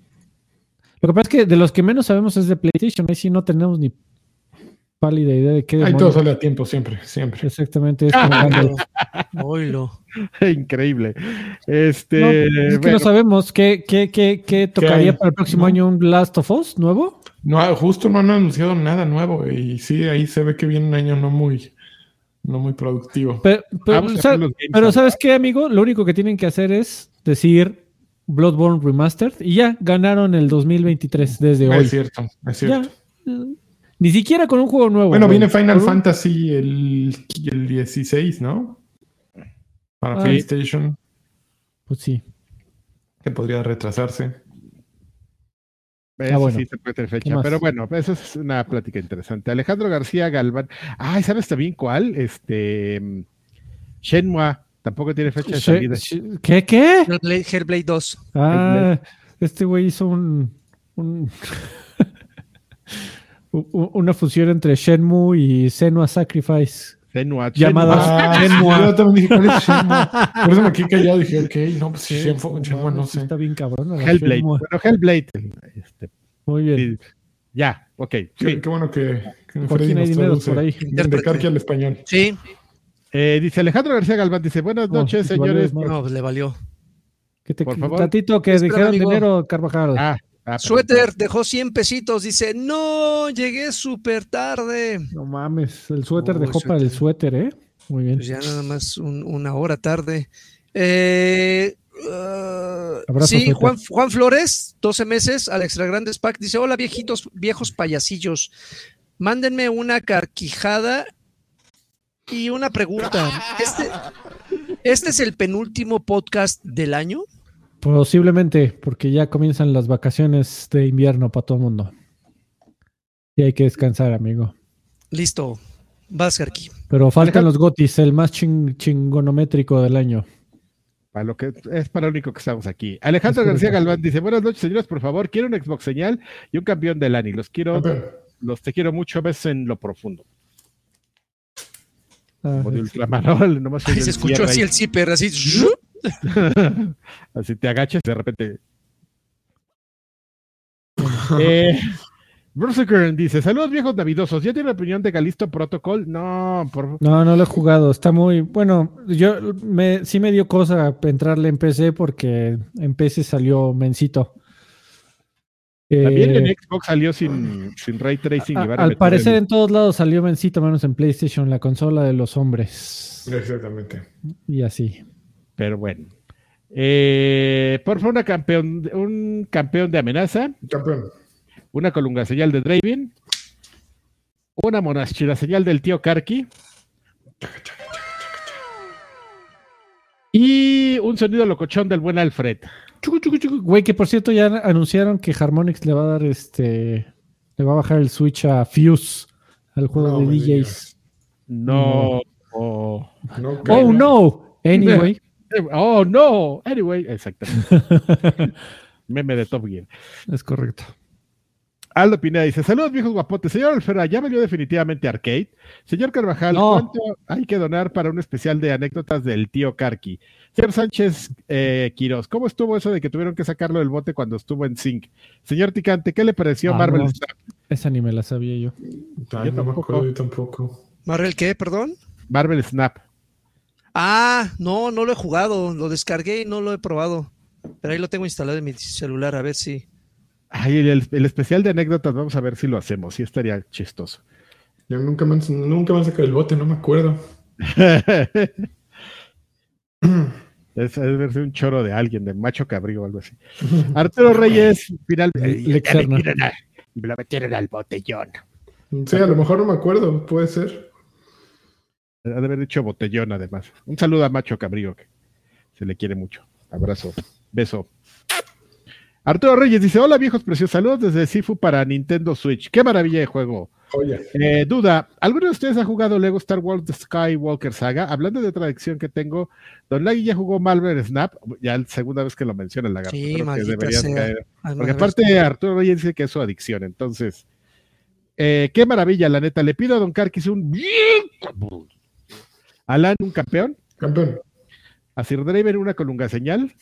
Lo que pasa es que de los que menos sabemos es de PlayStation, ahí sí no tenemos ni pálida idea de qué.
Ahí todo sale a tiempo, siempre, siempre.
Exactamente. Es como
Increíble. Este,
no, es que no sabemos qué, qué, qué, qué tocaría para el próximo año un Last of Us nuevo.
No, justo no han anunciado nada nuevo y sí, ahí se ve que viene un año no muy, no muy productivo.
Pero, pero. ¿sabes qué, amigo? Lo único que tienen que hacer es decir Bloodborne Remastered y ya ganaron el 2023 desde hoy.
es cierto, es cierto.
Ya. Ni siquiera con un juego nuevo.
Bueno,
güey.
viene Final Fantasy el, el 16, ¿no? Para
Ah.
PlayStation,
Pues sí.
que podría retrasarse.
Eso
bueno.
sí se puede tener
¿Qué
fecha, pero bueno, eso es una plática interesante. Alejandro García Galván. Ay, ¿sabes también cuál? Este. mm, Shenmue. Tampoco tiene fecha de salida.
¿Qué? ¿Qué?
Hellblade, Hellblade 2.
Ah, este güey hizo un, una fusión entre Shenmue y Senua Sacrifice.
Shenmue.
Llamada-
Shenmue.
Ah, sí, yo también dije, ¿cuál es Shenmue? Por eso me quedé callado y dije, ok, no, pues Shenmue, Shenmue, no
sí
sé.
Está bien cabrón. la
Hellblade.
Shenmue.
Bueno, Hellblade. Este,
Muy bien.
sí, ya, ok.
Qué,
sí.
qué bueno que, que
Por
Freddy nos
dinero
traduce
por ahí.
de Carqui al español.
Sí,
Eh, dice Alejandro García Galván, dice, buenas
Oh,
noches,
valió
señores.
madre.
no, pues le valió.
Que te,
Por favor.
Tantito que
Espera,
dijeron
amigo.
dinero, Carvajal.
Ah, ah,
Suéter dejó 100 pesitos. Dice, no, llegué súper tarde.
No mames, el suéter
Oh,
dejó para el
suéter.
¿eh? Muy bien.
Pues ya nada más un- una hora tarde. Eh, uh,
Abrazo,
sí. Juan, Juan Flores, 12 meses, al Extra Grandes Pack, dice: Hola viejitos, viejos payasillos. Mándenme una carquijada y una pregunta. ¿Este, ¿Este es el penúltimo podcast del año?
Posiblemente, porque ya comienzan las vacaciones de invierno para todo el mundo. Y hay que descansar, amigo.
Listo. Vas, Carqui.
Pero faltan los gotis, el más ching- chingonométrico del año.
Para lo que es para lo único que estamos aquí. Alejandro García. Galván dice, buenas noches, señores, por favor, quiero un Xbox señal y un campeón del ANI. Los quiero, los te quiero mucho, ves en lo profundo.
Ah,
Como de Ultramarol, nomás
Ay, se escuchó así
ahí.
el zipper, así.
Así te agachas y de repente. eh, Bruce Kern dice: Saludos viejos navidosos. ¿Ya tiene opinión de Galisto Protocol? No, por
No, no lo he jugado. Está muy. Bueno, yo me, sí me dio cosa entrarle en PC porque en PC salió mencito.
También
Eh,
en Xbox salió sin, sin ray tracing. y
a-
a
al parecer en todos lados salió mencito, menos en PlayStation, la consola de los hombres.
Exactamente.
Y así.
Pero bueno. Eh, por favor, una campeón, un campeón de amenaza,
Campeón.
una colunga señal de Draven, una monachila señal del tío Karki y un sonido locochón del buen Alfred.
Chucu, chucu, chucu. Güey, que por cierto ya anunciaron que Harmonix le va a dar este. Le va a bajar el Switch a Fuse al juego
No
de DJs.
No. Oh,
No,
Oh no. Anyway.
oh, no. Anyway, exactamente. Meme de Top Gear.
es correcto.
Aldo Pineda dice: Saludos, viejos guapotes. Señor Alfera, ya valió definitivamente Arcade. Señor Carvajal,
No.
¿cuánto hay que donar para un especial de anécdotas del tío Karki? Señor Sánchez eh, Quiroz, ¿cómo estuvo eso de que tuvieron que sacarlo del bote cuando estuvo en Sync? Señor Ticante, ¿qué le pareció
Ah,
Marvel
no.
Snap?
Esa ni me la sabía yo.
Ay,
Yo
no me
tampoco.
acuerdo, yo tampoco.
¿Marvel qué? Perdón.
Marvel Snap.
Ah, no, no lo he jugado. Lo descargué y no lo he probado. Pero ahí lo tengo instalado en mi celular, a ver si.
Ay, el, el especial de anécdotas, vamos a ver si lo hacemos. Sí, estaría chistoso.
Yo nunca me, han- nunca me han sacado el bote, no me acuerdo.
Es, ser un choro de alguien, de macho cabrío o algo así. Arturo Reyes, final.
Le
ya me
externa.
metieron al- me lo metieron al botellón.
Sí, a lo mejor no me acuerdo, puede ser.
Ha de haber dicho botellón, además. Un saludo a Macho Cabrío, que se le quiere mucho. Abrazo, beso. Arturo Reyes dice: Hola viejos preciosos, saludos desde Sifu para Nintendo Switch. Qué maravilla de juego.
Oye,
Eh, duda, ¿alguno de ustedes ha jugado Lego Star Wars The Skywalker Saga? Hablando de otra adicción que tengo, Don Lagui ya jugó Marvel Snap, ya la segunda vez que lo menciona el lagarto.
Sí, sea.
caer. Porque aparte Arturo Reyes dice que es su adicción, entonces, eh, qué maravilla, la neta. Le pido a Don Carquis un... Alan, un campeón,
campeón.
a Sir Draven una colunga señal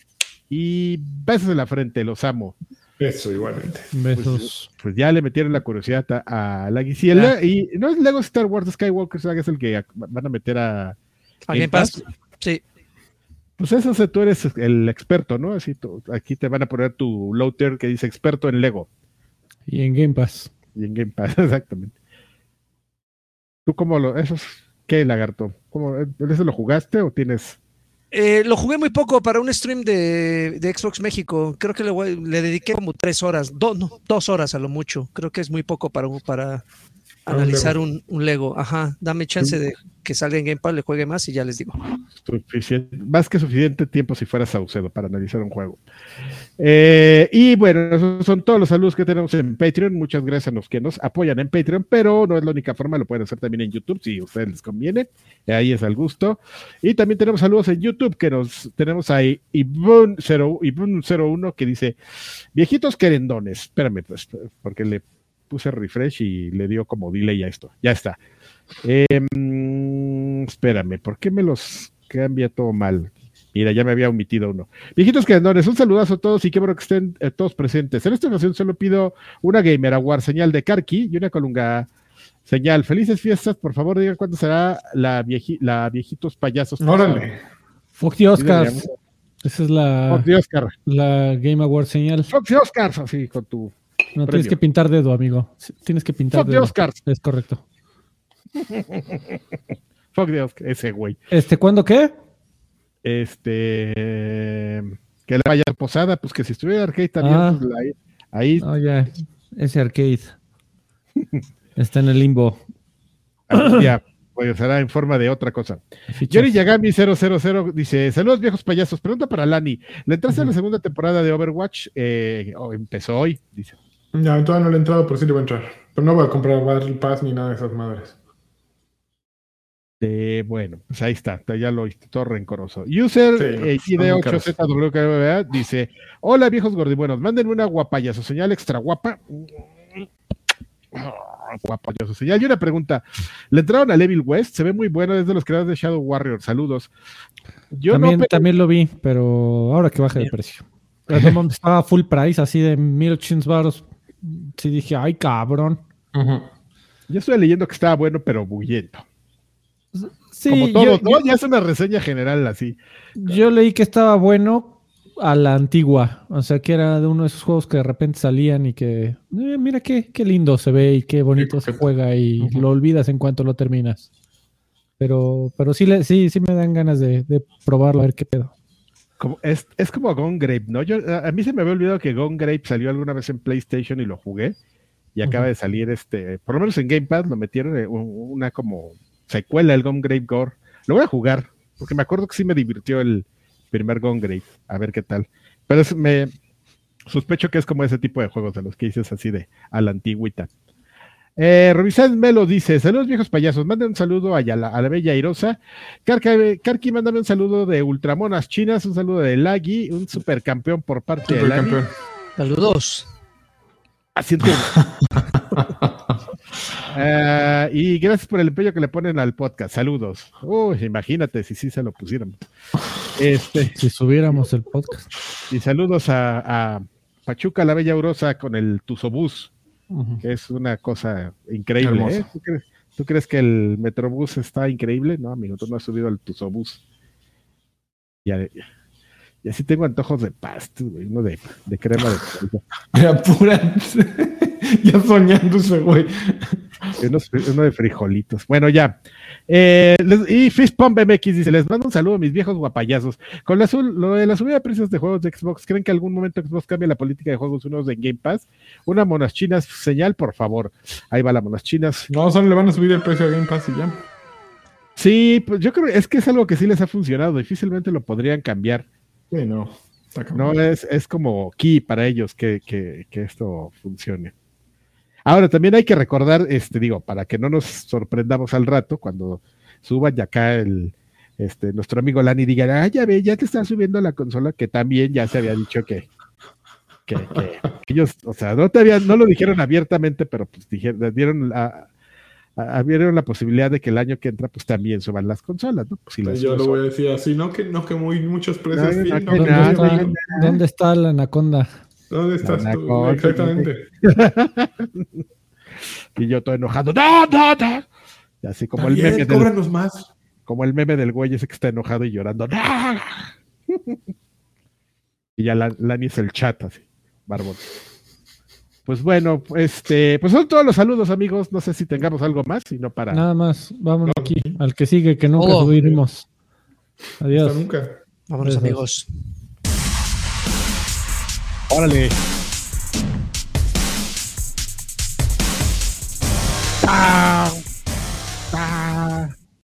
y besos en la frente, los amo.
Eso, igualmente.
Besos.
Pues ya le metieron la curiosidad a, a la Guisiela y no es Lego Star Wars Skywalker Saga, es el que van a meter a...
A Game Pass. Sí.
Pues eso, tú eres el experto, ¿no? Así tú- aquí te van a poner tu loader que dice experto en Lego.
Y en Game Pass.
Y en Game Pass, exactamente. ¿Tú cómo lo, esos, qué lagarto? ¿Cómo, ¿Eso lo jugaste o tienes?
Eh, lo jugué muy poco para un stream de, Xbox México. Creo que le, dediqué como tres horas, do- dos horas a lo mucho. Creo que es muy poco para, para analizar un Lego. Ajá, dame chance de que salga en Game Pass, le juegue más y ya les digo.
Suficiente- más que suficiente tiempo si fuera Saucedo para analizar un juego. Eh, y bueno, esos son todos los saludos que tenemos en Patreon. Muchas gracias a los que nos apoyan en Patreon, pero no es la única forma, lo pueden hacer también en YouTube si a ustedes les conviene. Ahí es al gusto. Y también tenemos saludos en YouTube que nos tenemos ahí Ibun01 que dice: Viejitos querendones. Espérame, pues, porque le puse refresh y le dio como delay a esto. Ya está. Em, espérame, ¿por qué me los cambia todo mal? Mira, ya me había omitido uno. Viejitos querendones, un saludazo a todos y qué bueno que estén eh, todos presentes. En esta ocasión solo pido una Gamer Award señal de Karki y una colunga señal. Felices fiestas, por favor, digan cuándo será la, vieji- la viejitos payasos.
Órale.
Foxy Oscars.
deberíamos.
Esa es la,
Foxy Oscar.
la Game Award señal.
Foxy Oscars, así con tu.
No,
premio.
tienes que pintar dedo, amigo. Tienes que pintar
Foxy
dedo.
Oscars.
Es correcto.
Foxy Oscar, ese güey.
Este, ¿cuándo qué?
Este. Que le vaya posada, pues que si estuviera arcade también,
Ah.
pues, ahí, ahí
Oh, ya. Ese arcade. Está en el limbo.
algún día regresará en forma de otra cosa. Yori Yagami 000 dice: Saludos viejos payasos. Pregunta para Lani: ¿Le entraste a la segunda temporada de Overwatch? Eh, oh, empezó hoy, dice.
Ya, todavía no le he entrado, pero sí le voy a entrar. Pero no voy a comprar Battle Pass ni nada de esas madres.
Eh, bueno, pues ahí está, ya lo oíste, todo rencoroso. User
Sí,
eh,
son muy
ID8ZWKBA dice: Hola viejos gordibuenos, mándenme una guapayazo señal extra guapa. Ah, Guapayazo señal. Y una pregunta: ¿le entraron a Evil West? Se ve muy bueno desde los creadores de Shadow Warrior. Saludos. Yo
también,
no,
también lo vi, pero ahora que baje de precio. Estaba full price, así de 1800 baros. Sí dije, ay, cabrón.
yo estoy leyendo que estaba bueno, pero bullento.
Sí,
Como todo,
yo,
¿no? Ya es una reseña general así.
yo leí que estaba bueno a la antigua. O sea, que era de uno de esos juegos que de repente salían y que, eh, mira qué, qué lindo se ve y qué bonito se juega y lo olvidas en cuanto lo terminas. Pero, pero sí, le, sí, sí me dan ganas de, de probarlo, a ver qué pedo.
Como, es, es como Gone Grape, ¿no? Yo, a, mí se me había olvidado que Gone Grape salió alguna vez en PlayStation y lo jugué. Y acaba de salir este, por lo menos en Game Pass lo metieron en un- una como secuela, el Gone Grape Gore. Lo voy a jugar, porque me acuerdo que sí me divirtió el primer Gone Grape. A ver qué tal. Pero es- me sospecho que es como ese tipo de juegos de los que dices así de a la antigüita. Eh, Melo dice: Saludos viejos payasos, manden un saludo a, la, a la bella Airosa. Carca- Karki, mándame un saludo de Ultramonas Chinas, un saludo de Lagui, un supercampeón por parte de Lagui.
Saludos.
Así. Ah, y gracias por el empeño que le ponen al podcast. Saludos. Uy, imagínate si sí se lo pusiéramos. Este,
Si subiéramos el podcast.
y saludos a, a Pachuca, la Bella Aurosa, con el Tuzobús, Que es una cosa increíble. ¿eh? ¿Tú, crees, tú crees que el Metrobús está increíble? No, amigo, tú no has subido al Tuzobús. Ya, y así tengo antojos de pastas, güey, uno de, de crema de.
Mira, pura. ya soñando ese güey.
Unos- uno de frijolitos. Bueno, ya. Eh, y Fistpump MX dice: Les mando un saludo a mis viejos guapayazos. Con la, lo de la subida de precios de juegos de Xbox, ¿creen que algún momento Xbox cambie la política de juegos unos en Game Pass? Una monas chinas, señal, por favor. Ahí va la monas chinas.
No, solo le van a subir el precio a Game Pass y ya.
Sí, pues yo creo es que es algo que sí les ha funcionado. Difícilmente lo podrían cambiar.
Sí, no.
No es, es como key para ellos que, que- que esto funcione. Ahora, también hay que recordar, este, digo, para que no nos sorprendamos al rato cuando suban y acá el, este, nuestro amigo Lani diga, ah, ya ve, ya te están subiendo la consola, que también ya se había dicho que, que, que ellos, o sea, no te habían, no lo dijeron abiertamente, pero pues dijeron, dieron la, abrieron la posibilidad de que el año que entra, pues también suban las consolas, ¿no? Pues si las
Yo lo voy a decir así, no que, no que muy, muchos precios.
No,
sí,
no,
no,
que
que
¿Dónde,
nada,
muy
está, dónde está la anaconda?
¿Dónde estás tú?
cosa,
Exactamente.
y yo todo enojado, no, no, no. Y así como el meme del,
más.
como el meme del güey ese que está enojado y llorando. ¡No! y ya la, Lani es el chat así, barbón. Pues bueno, este, pues son todos los saludos, amigos. No sé si tengamos algo más, sino para.
Nada más, vámonos aquí, al que sigue, que nunca
Todo.
subiremos.
Hasta
Adiós.
nunca.
Vámonos, amigos.
Órale.